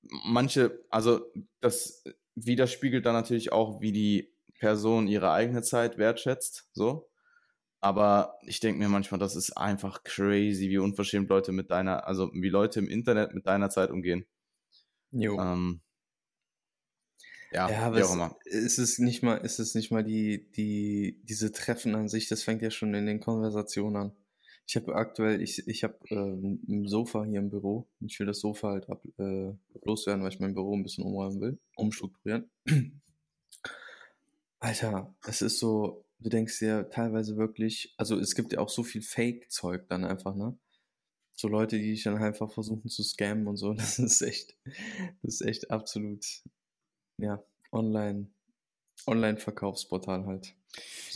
manche, also das widerspiegelt dann natürlich auch, wie die Person ihre eigene Zeit wertschätzt, so. Aber ich denke mir manchmal, das ist einfach crazy, wie unverschämt Leute mit deiner, also wie Leute im Internet mit deiner Zeit umgehen. Jo. Ähm, ja, Ja, aber wie auch immer. ist es nicht mal, ist es nicht mal die, die, diese Treffen an sich, das fängt ja schon in den Konversationen an. Ich habe aktuell, ich, ich habe ähm, ein Sofa hier im Büro. Ich will das Sofa halt ab, äh, loswerden, weil ich mein Büro ein bisschen umräumen will, umstrukturieren. (clears throat) Alter, es ist so, du denkst dir teilweise wirklich, also es gibt ja auch so viel Fake-Zeug dann einfach, ne? So Leute, die dich dann einfach versuchen zu scammen und so. (laughs) Das ist echt, das ist echt absolut, ja, online, Online-Verkaufsportal halt.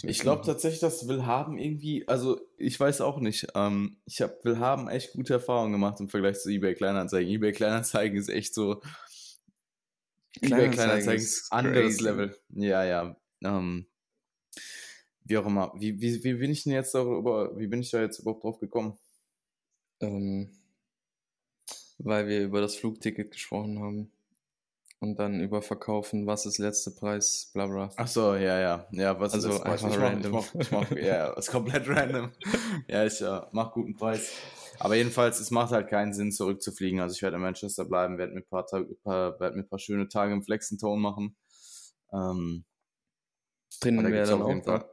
Ich glaube tatsächlich, dass Willhaben irgendwie, also ich weiß auch nicht, ähm, ich habe Willhaben echt gute Erfahrungen gemacht im Vergleich zu eBay Kleinanzeigen. eBay Kleinanzeigen ist echt so, eBay Kleinanzeigen ist anderes crazy. Level. Ja, ja. Ähm, wie auch immer. Wie, wie, wie bin ich denn jetzt darüber, wie bin ich da jetzt überhaupt drauf gekommen? Ähm, weil wir über das Flugticket gesprochen haben. Und dann überverkaufen, was ist letzter Preis, bla bla. Ach so, ja, ja. Ja, was Also ist das? einfach ich mach, random. Ich mach, ich mach, ja, ist komplett (laughs) random. Ja, ich äh, mach guten Preis. Aber jedenfalls, es macht halt keinen Sinn, zurückzufliegen. Also ich werde in Manchester bleiben, werde mir ein paar, Tage, paar, werd mir ein paar schöne Tage im Flexentone machen. Ähm, Drinnen wäre dann auch da.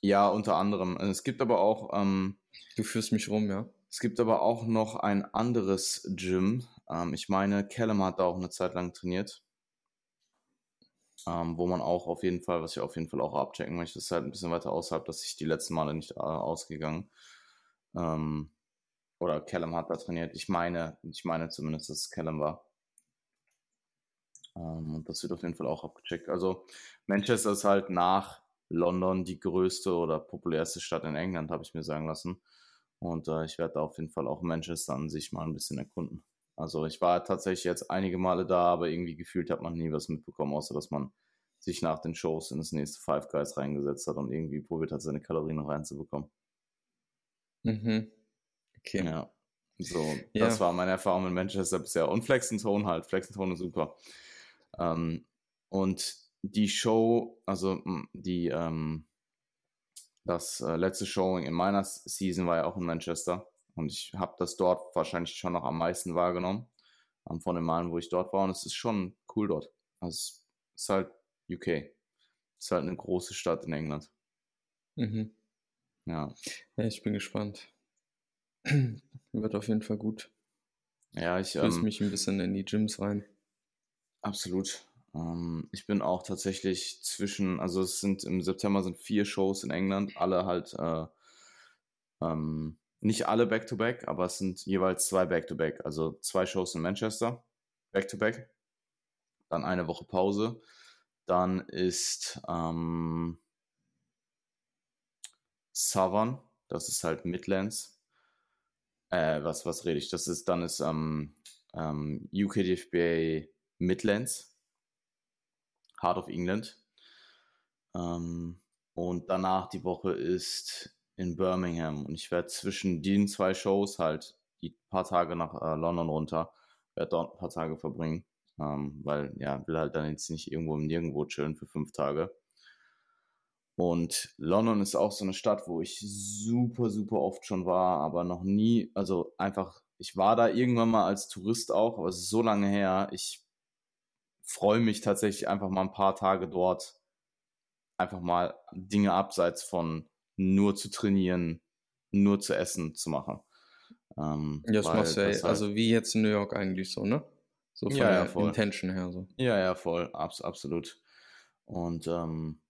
Ja, unter anderem. Es gibt aber auch, ähm, Du führst mich rum, ja. es gibt aber auch noch ein anderes Gym. Ähm, ich meine, Callum hat da auch eine Zeit lang trainiert. Ähm, wo man auch auf jeden Fall, was ich auf jeden Fall auch abchecken möchte, ist halt ein bisschen weiter außerhalb, dass ich die letzten Male nicht äh, ausgegangen. Ähm, oder Callum hat da trainiert. Ich meine, ich meine zumindest, dass es Callum war. Ähm, und das wird auf jeden Fall auch abgecheckt. Also Manchester ist halt nach London die größte oder populärste Stadt in England, habe ich mir sagen lassen. Und äh, ich werde da auf jeden Fall auch Manchester an sich mal ein bisschen erkunden. Also ich war tatsächlich jetzt einige Male da, aber irgendwie gefühlt hat man nie was mitbekommen, außer dass man sich nach den Shows in das nächste Five Guys reingesetzt hat und irgendwie probiert hat, seine Kalorien noch reinzubekommen. Mhm. Okay. Ja. So, Ja. das war meine Erfahrung in Manchester bisher. Und Flex and Tone halt. Flex and Tone ist super. Ähm, und die Show, also m, die, ähm, das äh, letzte Showing in meiner Season war ja auch in Manchester. Und ich habe das dort wahrscheinlich schon noch am meisten wahrgenommen. Ähm, von den Malen, wo ich dort war. Und es ist schon cool dort. Also es ist halt UK. Es ist halt eine große Stadt in England. Mhm. Ja. Ja, ich bin gespannt. (clears throat) Wird auf jeden Fall gut. Ja, ich. Fühlst Ähm, mich ein bisschen in die Gyms rein. Absolut. Ähm, ich bin auch tatsächlich zwischen, also es sind im September sind vier Shows in England, alle halt, äh, ähm, nicht alle Back-to-Back, aber es sind jeweils zwei Back-to-Back. Also zwei Shows in Manchester, Back-to-Back, dann eine Woche Pause. Dann ist ähm, Southern, das ist halt Midlands. Äh, was, was rede ich? Das ist, dann ist ähm, ähm, UKDFBA Midlands, Heart of England. Ähm, und danach die Woche ist in Birmingham. Und ich werde zwischen den zwei Shows halt die paar Tage nach äh, London runter, werde dort ein paar Tage verbringen. Ähm, weil, ja, will halt dann jetzt nicht irgendwo im Nirgendwo chillen für fünf Tage. Und London ist auch so eine Stadt, wo ich super, super oft schon war, aber noch nie, also einfach, ich war da irgendwann mal als Tourist auch, aber es ist so lange her. Ich freue mich tatsächlich einfach mal ein paar Tage dort, einfach mal Dinge abseits von nur zu trainieren, nur zu essen zu machen. Ähm, Ja, das machst du ja, das halt- also wie jetzt in New York eigentlich so, ne? So von Ja, ja, der voll. Intention her so. Ja, ja, voll, abs absolut. Und ähm,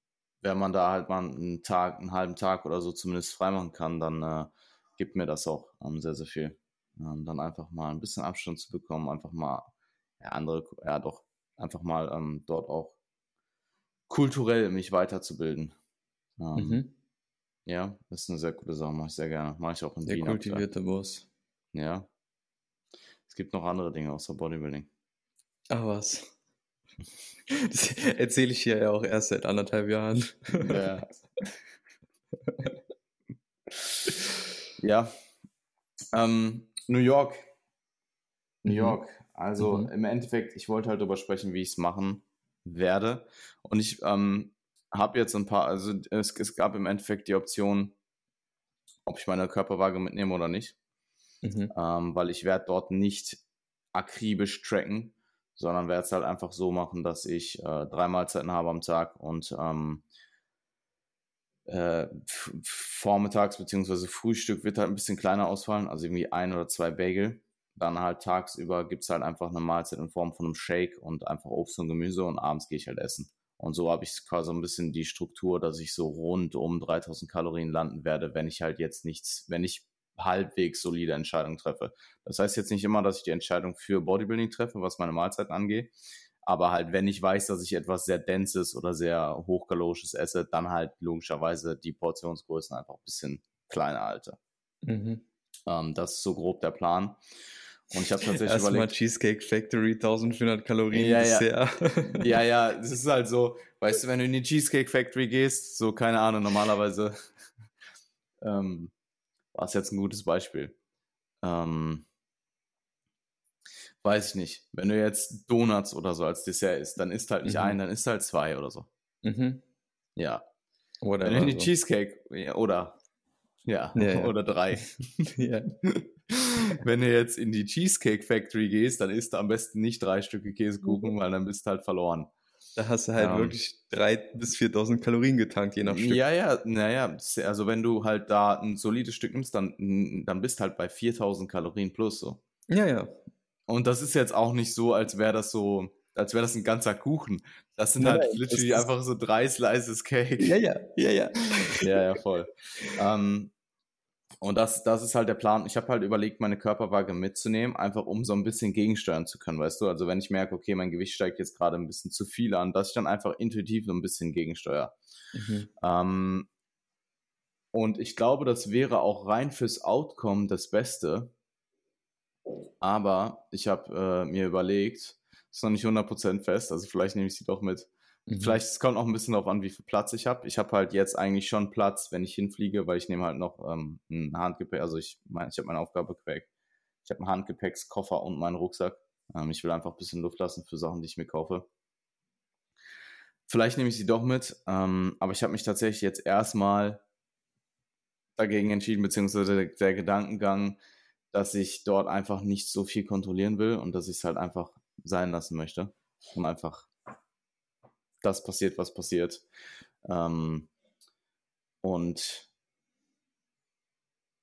wenn man da halt mal einen Tag, einen halben Tag oder so zumindest freimachen kann, dann äh, gibt mir das auch ähm, sehr, sehr viel. Ähm, dann einfach mal ein bisschen Abstand zu bekommen, einfach mal ja, andere, ja doch, einfach mal ähm, dort auch kulturell mich weiterzubilden. Ähm, Mhm. Ja, das ist eine sehr coole Sache, mache ich sehr gerne. Mache ich auch in Der Wien. aktuell. kultivierte Boss. Ja. Es gibt noch andere Dinge außer Bodybuilding. Ach was. (laughs) Das erzähle ich hier ja auch erst seit anderthalb Jahren. Ja. (laughs) ja. Ähm, New York. New Mhm. York. Also Mhm. im Endeffekt, ich wollte halt darüber sprechen, wie ich es machen werde. Und ich ähm, habe jetzt ein paar, also es, es gab im Endeffekt die Option, ob ich meine Körperwaage mitnehme oder nicht. Mhm. ähm, weil ich werde dort nicht akribisch tracken, sondern werde es halt einfach so machen, dass ich äh, drei Mahlzeiten habe am Tag und ähm, äh, vormittags beziehungsweise Frühstück wird halt ein bisschen kleiner ausfallen, also irgendwie ein oder zwei Bagel. Dann halt tagsüber gibt es halt einfach eine Mahlzeit in Form von einem Shake und einfach Obst und Gemüse und abends gehe ich halt essen. Und so habe ich quasi ein bisschen die Struktur, dass ich so rund um 3000 Kalorien landen werde, wenn ich halt jetzt nichts, wenn ich halbwegs solide Entscheidungen treffe. Das heißt jetzt nicht immer, dass ich die Entscheidung für Bodybuilding treffe, was meine Mahlzeiten angeht. Aber halt, wenn ich weiß, dass ich etwas sehr Denses oder sehr hochkalorisches esse, dann halt logischerweise die Portionsgrößen einfach ein bisschen kleiner halte. Mhm. Ähm, das ist so grob der Plan. Und ich habe tatsächlich Erstmal überlegt. Cheesecake Factory, 1400 Kalorien Ja, ja. Dessert. (laughs) Ja, ja, (laughs) es ist halt so, weißt du, wenn du in die Cheesecake Factory gehst, so, keine Ahnung, normalerweise, (laughs) ähm, war es jetzt ein gutes Beispiel. Ähm, weiß ich nicht, wenn du jetzt Donuts oder so als Dessert isst, dann isst halt nicht Mhm. ein, dann isst halt zwei oder so. Mhm. Ja. Oder Wenn du in die so. Cheesecake, ja, oder, ja, Ja, ja. oder drei. ja. (laughs) Wenn du jetzt in die Cheesecake Factory gehst, dann isst du am besten nicht drei Stücke Käsekuchen, weil dann bist du halt verloren. Da hast du halt Ähm. wirklich 3.000 bis 4.000 Kalorien getankt, je nach Stück. Ja, ja, naja, also wenn du halt da ein solides Stück nimmst, dann, dann bist halt bei 4000 Kalorien plus so. ja. ja. Und das ist jetzt auch nicht so, als wäre das so, als wäre das ein ganzer Kuchen. Das sind Nein, halt literally einfach so drei Slices Cake. Ja, ja, ja, ja. ja, ja, voll. ähm, und das, das ist halt der Plan. Ich habe halt überlegt, meine Körperwaage mitzunehmen, einfach um so ein bisschen gegensteuern zu können, weißt du? Also wenn ich merke, okay, mein Gewicht steigt jetzt gerade ein bisschen zu viel an, dass ich dann einfach intuitiv so ein bisschen gegensteuere. Mhm. Ähm, und ich glaube, das wäre auch rein fürs Outcome das Beste. Aber ich habe äh, mir überlegt, ist noch nicht 100% fest, also vielleicht nehme ich sie doch mit. Mhm. Vielleicht, es kommt auch ein bisschen darauf an, wie viel Platz ich habe. Ich habe halt jetzt eigentlich schon Platz, wenn ich hinfliege, weil ich nehme halt noch ähm, ein Handgepäck, also ich meine, ich habe mein Aufgabegepäck. Ich habe einen Handgepäckskoffer und meinen Rucksack. Ähm, ich will einfach ein bisschen Luft lassen für Sachen, die ich mir kaufe. Vielleicht nehme ich sie doch mit, ähm, aber ich habe mich tatsächlich jetzt erstmal dagegen entschieden, beziehungsweise der, der Gedankengang, dass ich dort einfach nicht so viel kontrollieren will und dass ich es halt einfach sein lassen möchte. Und einfach das passiert, was passiert. Ähm, und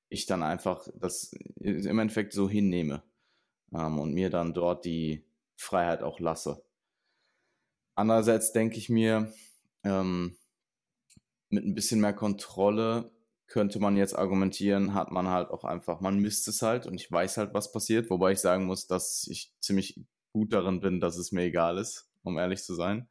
ich dann einfach das im Endeffekt so hinnehme ähm, und mir dann dort die Freiheit auch lasse. Andererseits denke ich mir, ähm, mit ein bisschen mehr Kontrolle könnte man jetzt argumentieren, hat man halt auch einfach, man misst es halt und ich weiß halt, was passiert, wobei ich sagen muss, dass ich ziemlich gut darin bin, dass es mir egal ist, um ehrlich zu sein.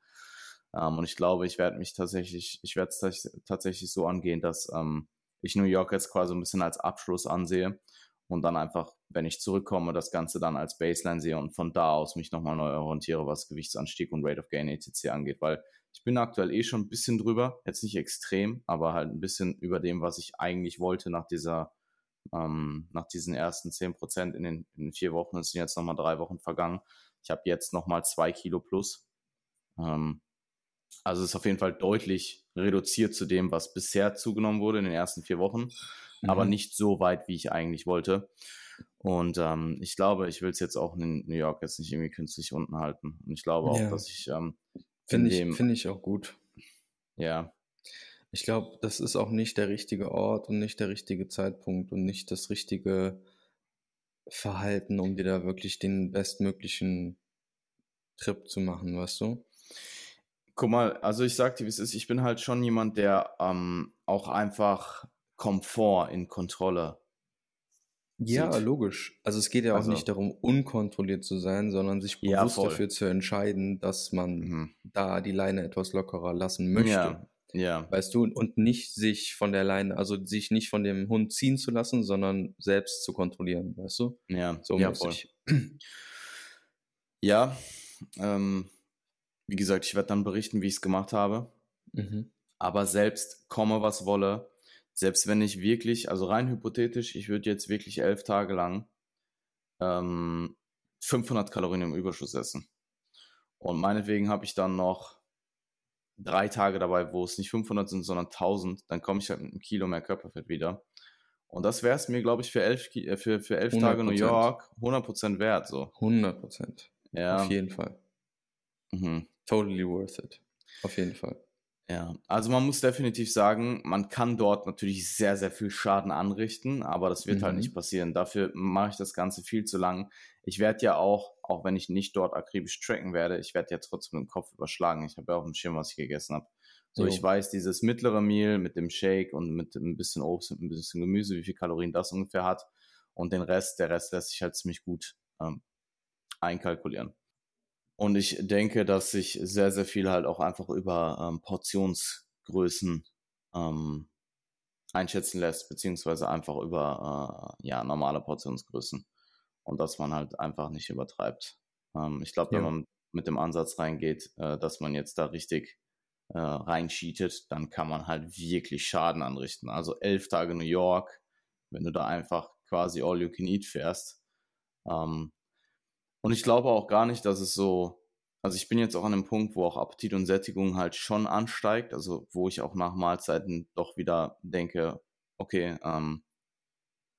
Ähm, und ich glaube, ich werde mich tatsächlich, ich werde es tatsächlich so angehen, dass ähm, ich New York jetzt quasi ein bisschen als Abschluss ansehe und dann einfach, wenn ich zurückkomme, das Ganze dann als Baseline sehe und von da aus mich nochmal neu orientiere, was Gewichtsanstieg und Rate of Gain etc. angeht, weil ich bin aktuell eh schon ein bisschen drüber, jetzt nicht extrem, aber halt ein bisschen über dem, was ich eigentlich wollte nach dieser, ähm, nach diesen ersten 10 Prozent in den, in den vier Wochen. Es sind jetzt nochmal drei Wochen vergangen. Ich habe jetzt nochmal zwei Kilo plus. Ähm, also es ist auf jeden Fall deutlich reduziert zu dem, was bisher zugenommen wurde in den ersten vier Wochen, Mhm. aber nicht so weit, wie ich eigentlich wollte. Und ähm, ich glaube, ich will es jetzt auch in New York jetzt nicht irgendwie künstlich unten halten. Und ich glaube auch, Ja. dass ich ähm, Finde ich, finde ich auch gut. ja, Ich glaube, das ist auch nicht der richtige Ort und nicht der richtige Zeitpunkt und nicht das richtige Verhalten, um dir da wirklich den bestmöglichen Trip zu machen, weißt du? Guck mal, also ich sag dir, wie es ist, ich bin halt schon jemand, der ähm, auch einfach Komfort in Kontrolle. Ja, Sieht. logisch. Also es geht ja auch Also- nicht darum, unkontrolliert zu sein, sondern sich Ja, bewusst voll. dafür zu entscheiden, dass man Mhm. da die Leine etwas lockerer lassen möchte. Ja, ja, Weißt du, und nicht sich von der Leine, also sich nicht von dem Hund ziehen zu lassen, sondern selbst zu kontrollieren, weißt du? ja, So ja, voll. mäßig. Ja, ähm, wie gesagt, ich werde dann berichten, wie ich es gemacht habe. Mhm. Aber selbst komme, was wolle, selbst wenn ich wirklich, also rein hypothetisch, ich würde jetzt wirklich elf Tage lang ähm, 500 Kalorien im Überschuss essen. Und meinetwegen habe ich dann noch drei Tage dabei, wo es nicht 500 sind, sondern 1000, dann komme ich halt mit einem Kilo mehr Körperfett wieder. Und das wäre es mir, glaube ich, für elf, äh, für, für elf Tage New 100%. York 100% wert. So. 100 Prozent. Ja. Auf jeden Fall. Mhm. Totally worth it. Auf jeden Fall. Ja, also man muss definitiv sagen, man kann dort natürlich sehr, sehr viel Schaden anrichten, aber das wird halt Mhm. nicht passieren. Dafür mache ich das Ganze viel zu lang. Ich werde ja auch, auch wenn ich nicht dort akribisch tracken werde, ich werde ja trotzdem den Kopf überschlagen. Ich habe ja auch einen Schirm, was ich gegessen habe. So, Jo. ich weiß, dieses mittlere Meal mit dem Shake und mit ein bisschen Obst und ein bisschen Gemüse, wie viel Kalorien das ungefähr hat. Und den Rest, der Rest lässt sich halt ziemlich gut ähm, einkalkulieren. Und ich denke, dass sich sehr, sehr viel halt auch einfach über ähm, Portionsgrößen ähm, einschätzen lässt, beziehungsweise einfach über äh, ja, normale Portionsgrößen. Und dass man halt einfach nicht übertreibt. Ähm, ich glaube, wenn Ja. man mit dem Ansatz reingeht, äh, dass man jetzt da richtig äh, reincheatet, dann kann man halt wirklich Schaden anrichten. Also elf Tage New York, wenn du da einfach quasi all you can eat fährst, ähm, Und ich glaube auch gar nicht, dass es so, also ich bin jetzt auch an einem Punkt, wo auch Appetit und Sättigung halt schon ansteigt, also wo ich auch nach Mahlzeiten doch wieder denke, okay, ähm,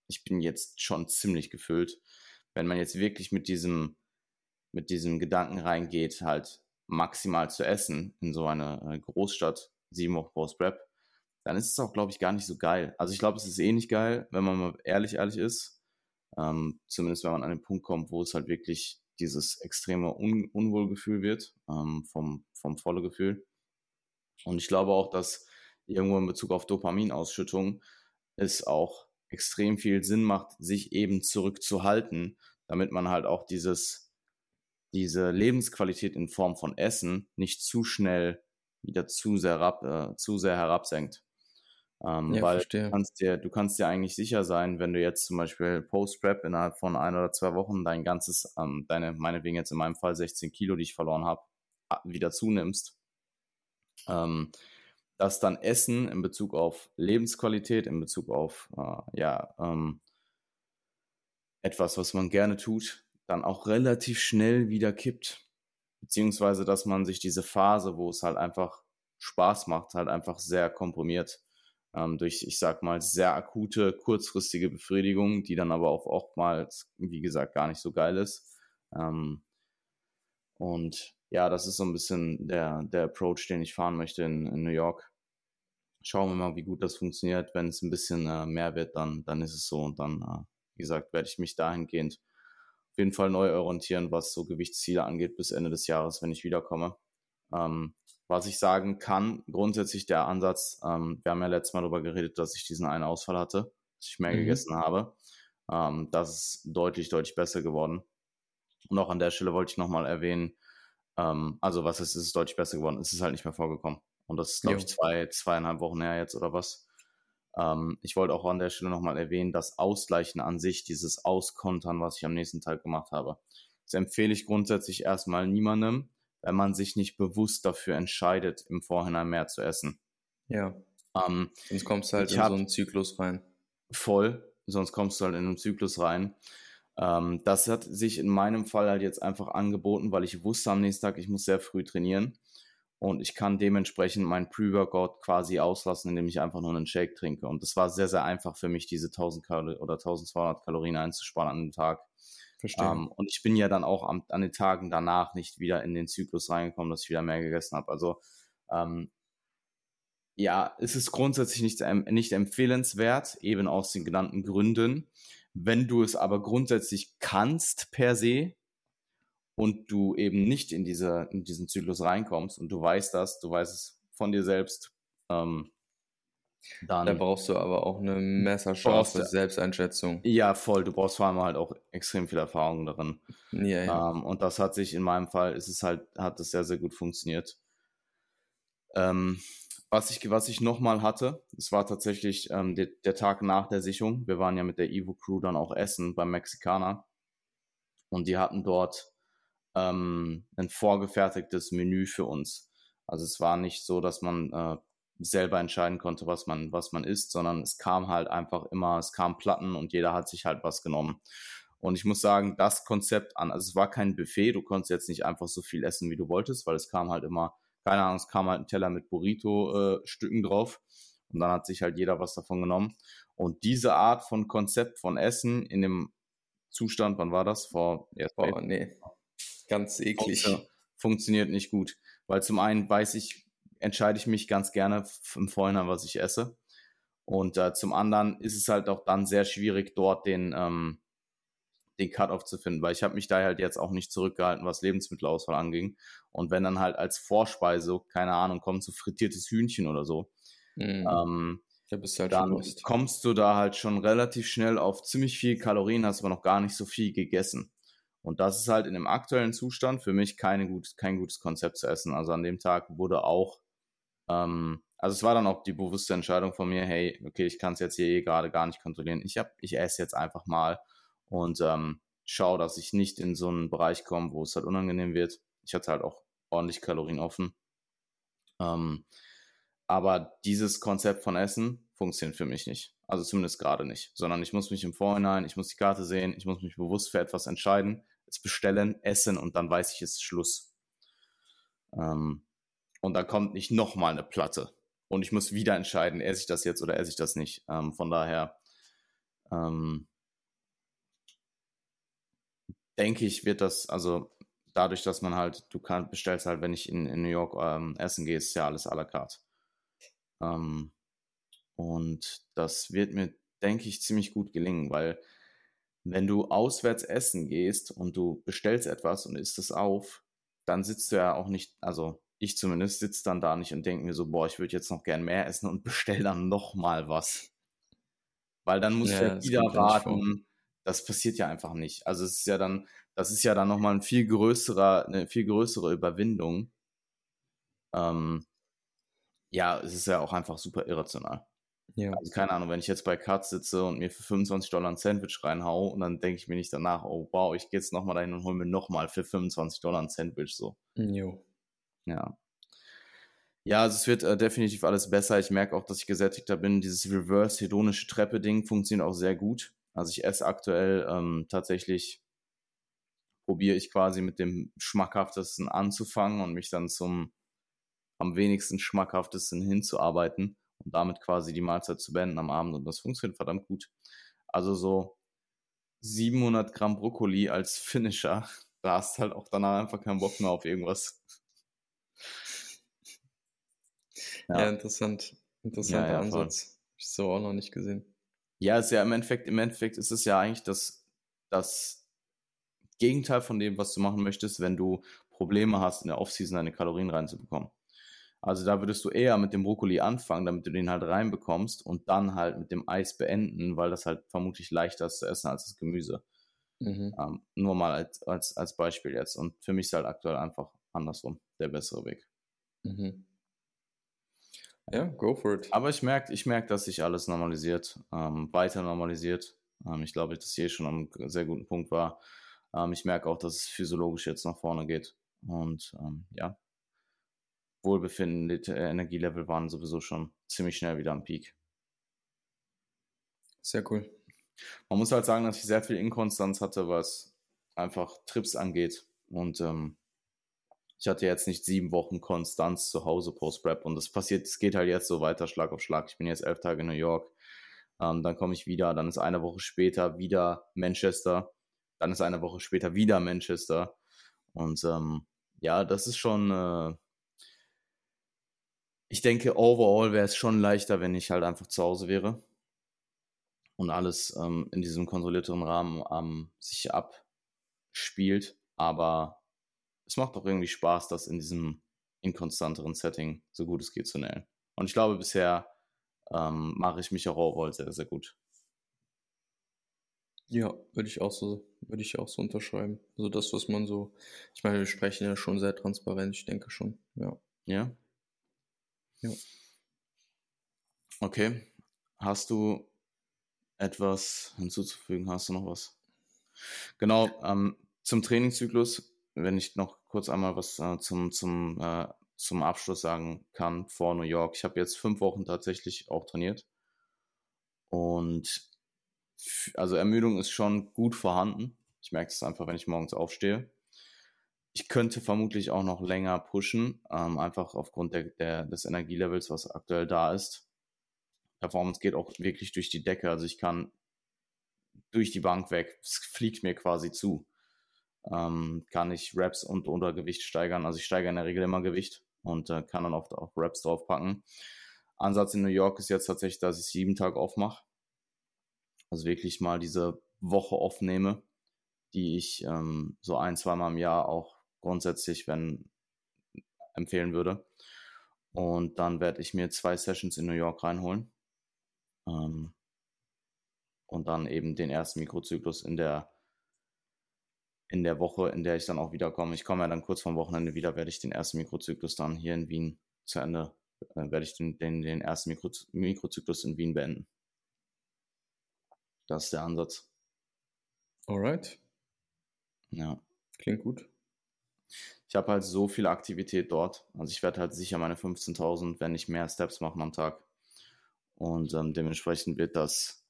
ich bin jetzt schon ziemlich gefüllt. Wenn man jetzt wirklich mit diesem, mit diesem Gedanken reingeht, halt maximal zu essen in so einer äh, Großstadt, sieben Wochen Post-Prep, dann ist es auch, glaube ich, gar nicht so geil. Also ich glaube, es ist eh nicht geil, wenn man mal ehrlich, ehrlich ist. Ähm, zumindest wenn man an den Punkt kommt, wo es halt wirklich dieses extreme Un Unwohlgefühl wird, ähm, vom, vom volle Gefühl. Und ich glaube auch, dass irgendwo in Bezug auf Dopaminausschüttung es auch extrem viel Sinn macht, sich eben zurückzuhalten, damit man halt auch dieses, diese Lebensqualität in Form von Essen nicht zu schnell wieder zu sehr, herab, äh, zu sehr herabsenkt. Ähm, ja, weil verstehe. du kannst, dir, du kannst dir eigentlich sicher sein, wenn du jetzt zum Beispiel Post-Prep innerhalb von ein oder zwei Wochen dein ganzes, ähm, deine, meinetwegen jetzt in meinem Fall 16 Kilo, die ich verloren habe, wieder zunimmst, ähm, dass dann Essen in Bezug auf Lebensqualität, in Bezug auf äh, ja, ähm, etwas, was man gerne tut, dann auch relativ schnell wieder kippt. Beziehungsweise, dass man sich diese Phase, wo es halt einfach Spaß macht, halt einfach sehr komprimiert. Ähm, durch, ich sag mal, sehr akute, kurzfristige Befriedigung, die dann aber auch oftmals, wie gesagt, gar nicht so geil ist. Ähm, und ja, das ist so ein bisschen der, der Approach, den ich fahren möchte in, in New York schauen wir mal, wie gut das funktioniert. Wenn es ein bisschen äh, mehr wird, dann, dann ist es so. Und dann, äh, wie gesagt, werde ich mich dahingehend auf jeden Fall neu orientieren, was so Gewichtsziele angeht bis Ende des Jahres, wenn ich wiederkomme. Ähm, was ich sagen kann, grundsätzlich der Ansatz, ähm, wir haben ja letztes Mal darüber geredet, dass ich diesen einen Ausfall hatte, dass ich mehr mhm. gegessen habe. Ähm, das ist deutlich, deutlich besser geworden. Und auch an der Stelle wollte ich nochmal erwähnen, ähm, also was ist, ist es deutlich besser geworden? Es ist halt nicht mehr vorgekommen. Und das ist, glaube ich, zwei, zweieinhalb Wochen her jetzt oder was. Ähm, ich wollte auch an der Stelle nochmal erwähnen, das Ausgleichen an sich, dieses Auskontern, was ich am nächsten Tag gemacht habe. Das empfehle ich grundsätzlich erstmal niemandem, wenn man sich nicht bewusst dafür entscheidet, im Vorhinein mehr zu essen. Ja. Ähm, sonst kommst du halt in so einen Zyklus rein. Voll, sonst kommst du halt in einen Zyklus rein. Ähm, das hat sich in meinem Fall halt jetzt einfach angeboten, weil ich wusste am nächsten Tag, ich muss sehr früh trainieren und ich kann dementsprechend mein Pre-Workout quasi auslassen, indem ich einfach nur einen Shake trinke. Und das war sehr, sehr einfach für mich, diese 1000 Kalorien oder 1200 Kalorien einzusparen an dem Tag. Verstehe. Ähm, und ich bin ja dann auch am, an den Tagen danach nicht wieder in den Zyklus reingekommen, dass ich wieder mehr gegessen habe. Also ähm, ja, es ist grundsätzlich nicht, nicht empfehlenswert, eben aus den genannten Gründen. Wenn du es aber grundsätzlich kannst per se, und du eben nicht in, diese, in diesen Zyklus reinkommst und du weißt das, du weißt es von dir selbst, ähm, dann. Da brauchst du aber auch eine messerscharfe Selbsteinschätzung. Ja, voll. Du brauchst vor allem halt auch extrem viel Erfahrung darin. Ja, ja. Ähm, und das hat sich in meinem Fall, ist es halt, hat es sehr, sehr gut funktioniert. Ähm, was ich, was ich nochmal hatte, es war tatsächlich ähm, der, der, Tag nach der Sichung. Wir waren ja mit der Evo Crew dann auch essen beim Mexikaner. Und die hatten dort ähm, ein vorgefertigtes Menü für uns. Also es war nicht so, dass man äh, selber entscheiden konnte, was man, was man isst, sondern es kam halt einfach immer, es kam Platten und jeder hat sich halt was genommen. Und ich muss sagen, das Konzept an, also es war kein Buffet, du konntest jetzt nicht einfach so viel essen, wie du wolltest, weil es kam halt immer, keine Ahnung, es kam halt ein Teller mit Burrito-Stücken äh, drauf und dann hat sich halt jeder was davon genommen. Und diese Art von Konzept von Essen in dem Zustand, wann war das? Vor, ja, vor nee, Ganz eklig. Funktio funktioniert nicht gut. Weil zum einen weiß ich, entscheide ich mich ganz gerne im Vorhinein, was ich esse. Und äh, zum anderen ist es halt auch dann sehr schwierig, dort den, ähm, den Cut-Off zu finden, weil ich habe mich da halt jetzt auch nicht zurückgehalten, was Lebensmittelauswahl anging. Und wenn dann halt als Vorspeise, keine Ahnung, kommt so frittiertes Hühnchen oder so, mhm. ähm, halt dann kommst du da halt schon relativ schnell auf ziemlich viel Kalorien, hast aber noch gar nicht so viel gegessen. Und das ist halt in dem aktuellen Zustand für mich keine gut, kein gutes Konzept zu essen. Also an dem Tag wurde auch, ähm, also es war dann auch die bewusste Entscheidung von mir, hey, okay, ich kann es jetzt hier eh gerade gar nicht kontrollieren. Ich, ich esse jetzt einfach mal und ähm, schaue, dass ich nicht in so einen Bereich komme, wo es halt unangenehm wird. Ich hatte halt auch ordentlich Kalorien offen. Ähm, aber dieses Konzept von Essen funktioniert für mich nicht. Also zumindest gerade nicht. Sondern ich muss mich im Vorhinein, ich muss die Karte sehen, ich muss mich bewusst für etwas entscheiden es bestellen, essen und dann weiß ich, es ist Schluss. Ähm, und dann kommt nicht nochmal eine Platte. Und ich muss wieder entscheiden, esse ich das jetzt oder esse ich das nicht. Ähm, von daher ähm, denke ich, wird das, also dadurch, dass man halt, du kann, bestellst halt, wenn ich in, in New York ähm, essen gehe, ist ja alles à la carte. Ähm, und das wird mir, denke ich, ziemlich gut gelingen, weil wenn du auswärts essen gehst und du bestellst etwas und isst es auf, dann sitzt du ja auch nicht, also ich zumindest sitze dann da nicht und denke mir so, boah, ich würde jetzt noch gern mehr essen und bestell dann noch mal was. Weil dann muss ja, ich ja wieder warten. Das passiert ja einfach nicht. Also es ist ja dann, das ist ja dann nochmal ein viel größerer, eine viel größere Überwindung. Ähm, ja, es ist ja auch einfach super irrational. Ja. Also keine Ahnung, wenn ich jetzt bei Cut sitze und mir für 25 Dollar ein Sandwich reinhau und dann denke ich mir nicht danach, oh wow, ich gehe jetzt nochmal dahin und hole mir nochmal für 25 Dollar ein Sandwich so. Jo. Ja. Ja, also es wird äh, definitiv alles besser. Ich merke auch, dass ich gesättigter bin. Dieses Reverse hedonische Treppe-Ding funktioniert auch sehr gut. Also ich esse aktuell ähm, tatsächlich, probiere ich quasi mit dem Schmackhaftesten anzufangen und mich dann zum am wenigsten Schmackhaftesten hinzuarbeiten und damit quasi die Mahlzeit zu beenden am Abend. Und das funktioniert verdammt gut. Also so 700 Gramm Brokkoli als Finisher, (laughs) da hast halt auch danach einfach keinen Bock mehr auf irgendwas. Ja, ja interessant. Interessanter ja, ja, Ansatz. Ich so auch noch nicht gesehen. Ja, ist ja im Endeffekt, im Endeffekt ist es ja eigentlich das, das Gegenteil von dem, was du machen möchtest, wenn du Probleme hast, in der Offseason deine Kalorien reinzubekommen. Also da würdest du eher mit dem Brokkoli anfangen, damit du den halt reinbekommst und dann halt mit dem Eis beenden, weil das halt vermutlich leichter ist zu essen als das Gemüse. Mhm. Ähm, nur mal als, als, als Beispiel jetzt. Und für mich ist halt aktuell einfach andersrum der bessere Weg. Mhm. Ja, go for it. Aber ich merke, ich merk, dass sich alles normalisiert, ähm, weiter normalisiert. Ähm, ich glaube, dass hier schon am sehr guten Punkt war. Ähm, ich merke auch, dass es physiologisch jetzt nach vorne geht. Und ähm, ja, Wohlbefinden, äh, Energielevel waren sowieso schon ziemlich schnell wieder am Peak. Sehr cool. Man muss halt sagen, dass ich sehr viel Inkonstanz hatte, was einfach Trips angeht. Und ähm, ich hatte jetzt nicht sieben Wochen Konstanz zu Hause post-Prep und das passiert, es geht halt jetzt so weiter, Schlag auf Schlag. Ich bin jetzt elf Tage in New York, ähm, dann komme ich wieder, dann ist eine Woche später wieder Manchester, dann ist eine Woche später wieder Manchester und ähm, ja, das ist schon, äh, ich denke, overall wäre es schon leichter, wenn ich halt einfach zu Hause wäre und alles ähm, in diesem kontrollierteren Rahmen ähm, sich abspielt. Aber es macht doch irgendwie Spaß, das in diesem inkonstanteren Setting so gut es geht zu nähen. Und ich glaube, bisher ähm, mache ich mich auch overall sehr, sehr gut. Ja, würde ich auch so, würde ich auch so unterschreiben. Also das, was man so, ich meine, wir sprechen ja schon sehr transparent, ich denke schon, ja. Ja, ja. Okay. Hast du etwas hinzuzufügen? Hast du noch was? Genau, ähm, zum Trainingszyklus, wenn ich noch kurz einmal was äh, zum, zum, äh, zum Abschluss sagen kann vor New York. Ich habe jetzt fünf Wochen tatsächlich auch trainiert. Und also Ermüdung ist schon gut vorhanden. Ich merke es einfach, wenn ich morgens aufstehe ich könnte vermutlich auch noch länger pushen, ähm, einfach aufgrund der, der, des Energielevels, was aktuell da ist. Performance geht auch wirklich durch die Decke, also ich kann durch die Bank weg, es fliegt mir quasi zu. Ähm, kann ich Raps und Untergewicht steigern, also ich steigere in der Regel immer Gewicht und äh, kann dann oft auch Raps draufpacken. Ansatz in New York ist jetzt tatsächlich, dass ich sieben Tage aufmache. Also wirklich mal diese Woche aufnehme, die ich ähm, so ein, zweimal im Jahr auch grundsätzlich, wenn empfehlen würde. Und dann werde ich mir zwei Sessions in New York reinholen. Ähm, und dann eben den ersten Mikrozyklus in der in der Woche, in der ich dann auch wiederkomme. Ich komme ja dann kurz vom Wochenende wieder, werde ich den ersten Mikrozyklus dann hier in Wien zu Ende, äh, werde ich den, den, den ersten Mikro, Mikrozyklus in Wien beenden. Das ist der Ansatz. Alright. Ja. Klingt gut ich habe halt so viel Aktivität dort. Also ich werde halt sicher meine 15.000, wenn nicht mehr Steps machen am Tag. Und ähm, dementsprechend wird das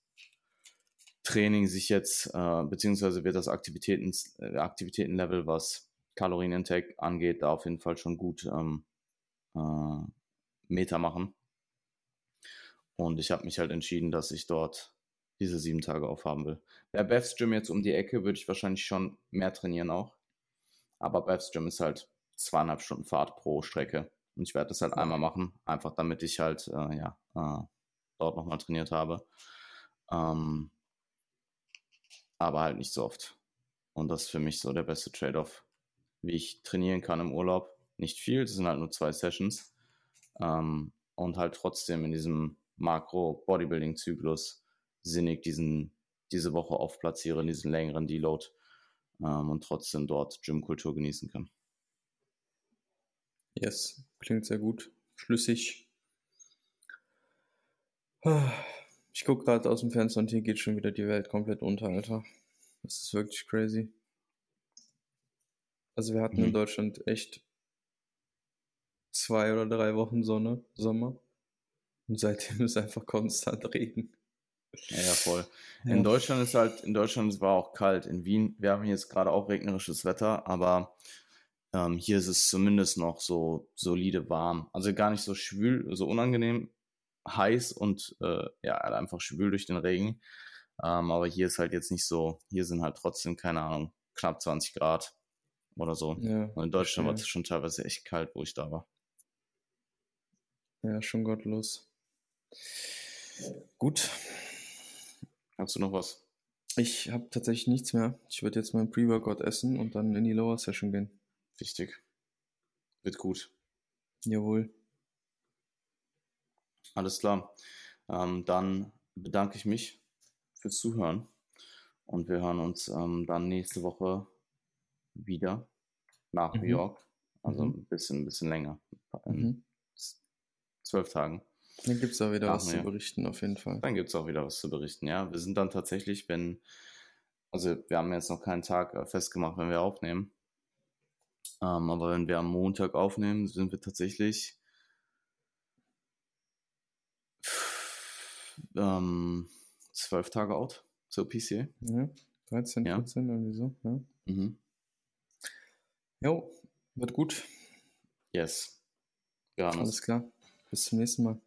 Training sich jetzt, äh, beziehungsweise wird das Aktivitäten, äh, Aktivitätenlevel, was Kalorienintake angeht, da auf jeden Fall schon gut ähm, äh, Meter machen. Und ich habe mich halt entschieden, dass ich dort diese sieben Tage aufhaben will. Wäre Beth's Gym jetzt um die Ecke, würde ich wahrscheinlich schon mehr trainieren auch. Aber Beth's Gym ist halt zweieinhalb Stunden Fahrt pro Strecke. Und ich werde das halt einmal machen, einfach damit ich halt, äh, ja, äh, dort nochmal trainiert habe. Ähm, aber halt nicht so oft. Und das ist für mich so der beste Trade-off, wie ich trainieren kann im Urlaub. Nicht viel, das sind halt nur zwei Sessions. Ähm, und halt trotzdem in diesem Makro-Bodybuilding-Zyklus sinnig diesen, diese Woche aufplatziere, diesen längeren Deload ähm, und trotzdem dort Gymkultur genießen kann. Yes, klingt sehr gut. Schlüssig. Ich gucke gerade aus dem Fenster und hier geht schon wieder die Welt komplett unter, Alter. Das ist wirklich crazy. Also wir hatten mhm. in Deutschland echt zwei oder drei Wochen Sonne, Sommer. Und seitdem ist einfach konstant Regen. Ja, ja, voll. Ja. In Deutschland ist halt, in Deutschland war auch kalt. In Wien, wir haben jetzt gerade auch regnerisches Wetter, aber ähm, hier ist es zumindest noch so solide warm. Also gar nicht so schwül, so unangenehm heiß und äh, ja, einfach schwül durch den Regen. Ähm, aber hier ist halt jetzt nicht so, hier sind halt trotzdem, keine Ahnung, knapp 20 Grad oder so. Ja, und in Deutschland war es schon teilweise echt kalt, wo ich da war. Ja, schon gottlos. Gut. Hast du noch was? Ich habe tatsächlich nichts mehr. Ich würde jetzt meinen Pre-Workout essen und dann in die Lower Session gehen. Wichtig. Wird gut. Jawohl. Alles klar. Ähm, dann bedanke ich mich fürs Zuhören und wir hören uns ähm, dann nächste Woche wieder nach mhm. New York. Also mhm. ein bisschen, ein bisschen länger. In mhm. zwölf Tagen. Dann gibt es auch wieder Ach, was ja. zu berichten, auf jeden Fall. Dann gibt es auch wieder was zu berichten, ja. Wir sind dann tatsächlich, wenn, also wir haben jetzt noch keinen Tag äh, festgemacht, wenn wir aufnehmen. Ähm, aber wenn wir am Montag aufnehmen, sind wir tatsächlich ähm, zwölf Tage out zur PCA. Ja, 13, 14, ja. irgendwie so. Ja. Mhm. Jo, wird gut. Yes. Ja, Alles klar. Bis zum nächsten Mal.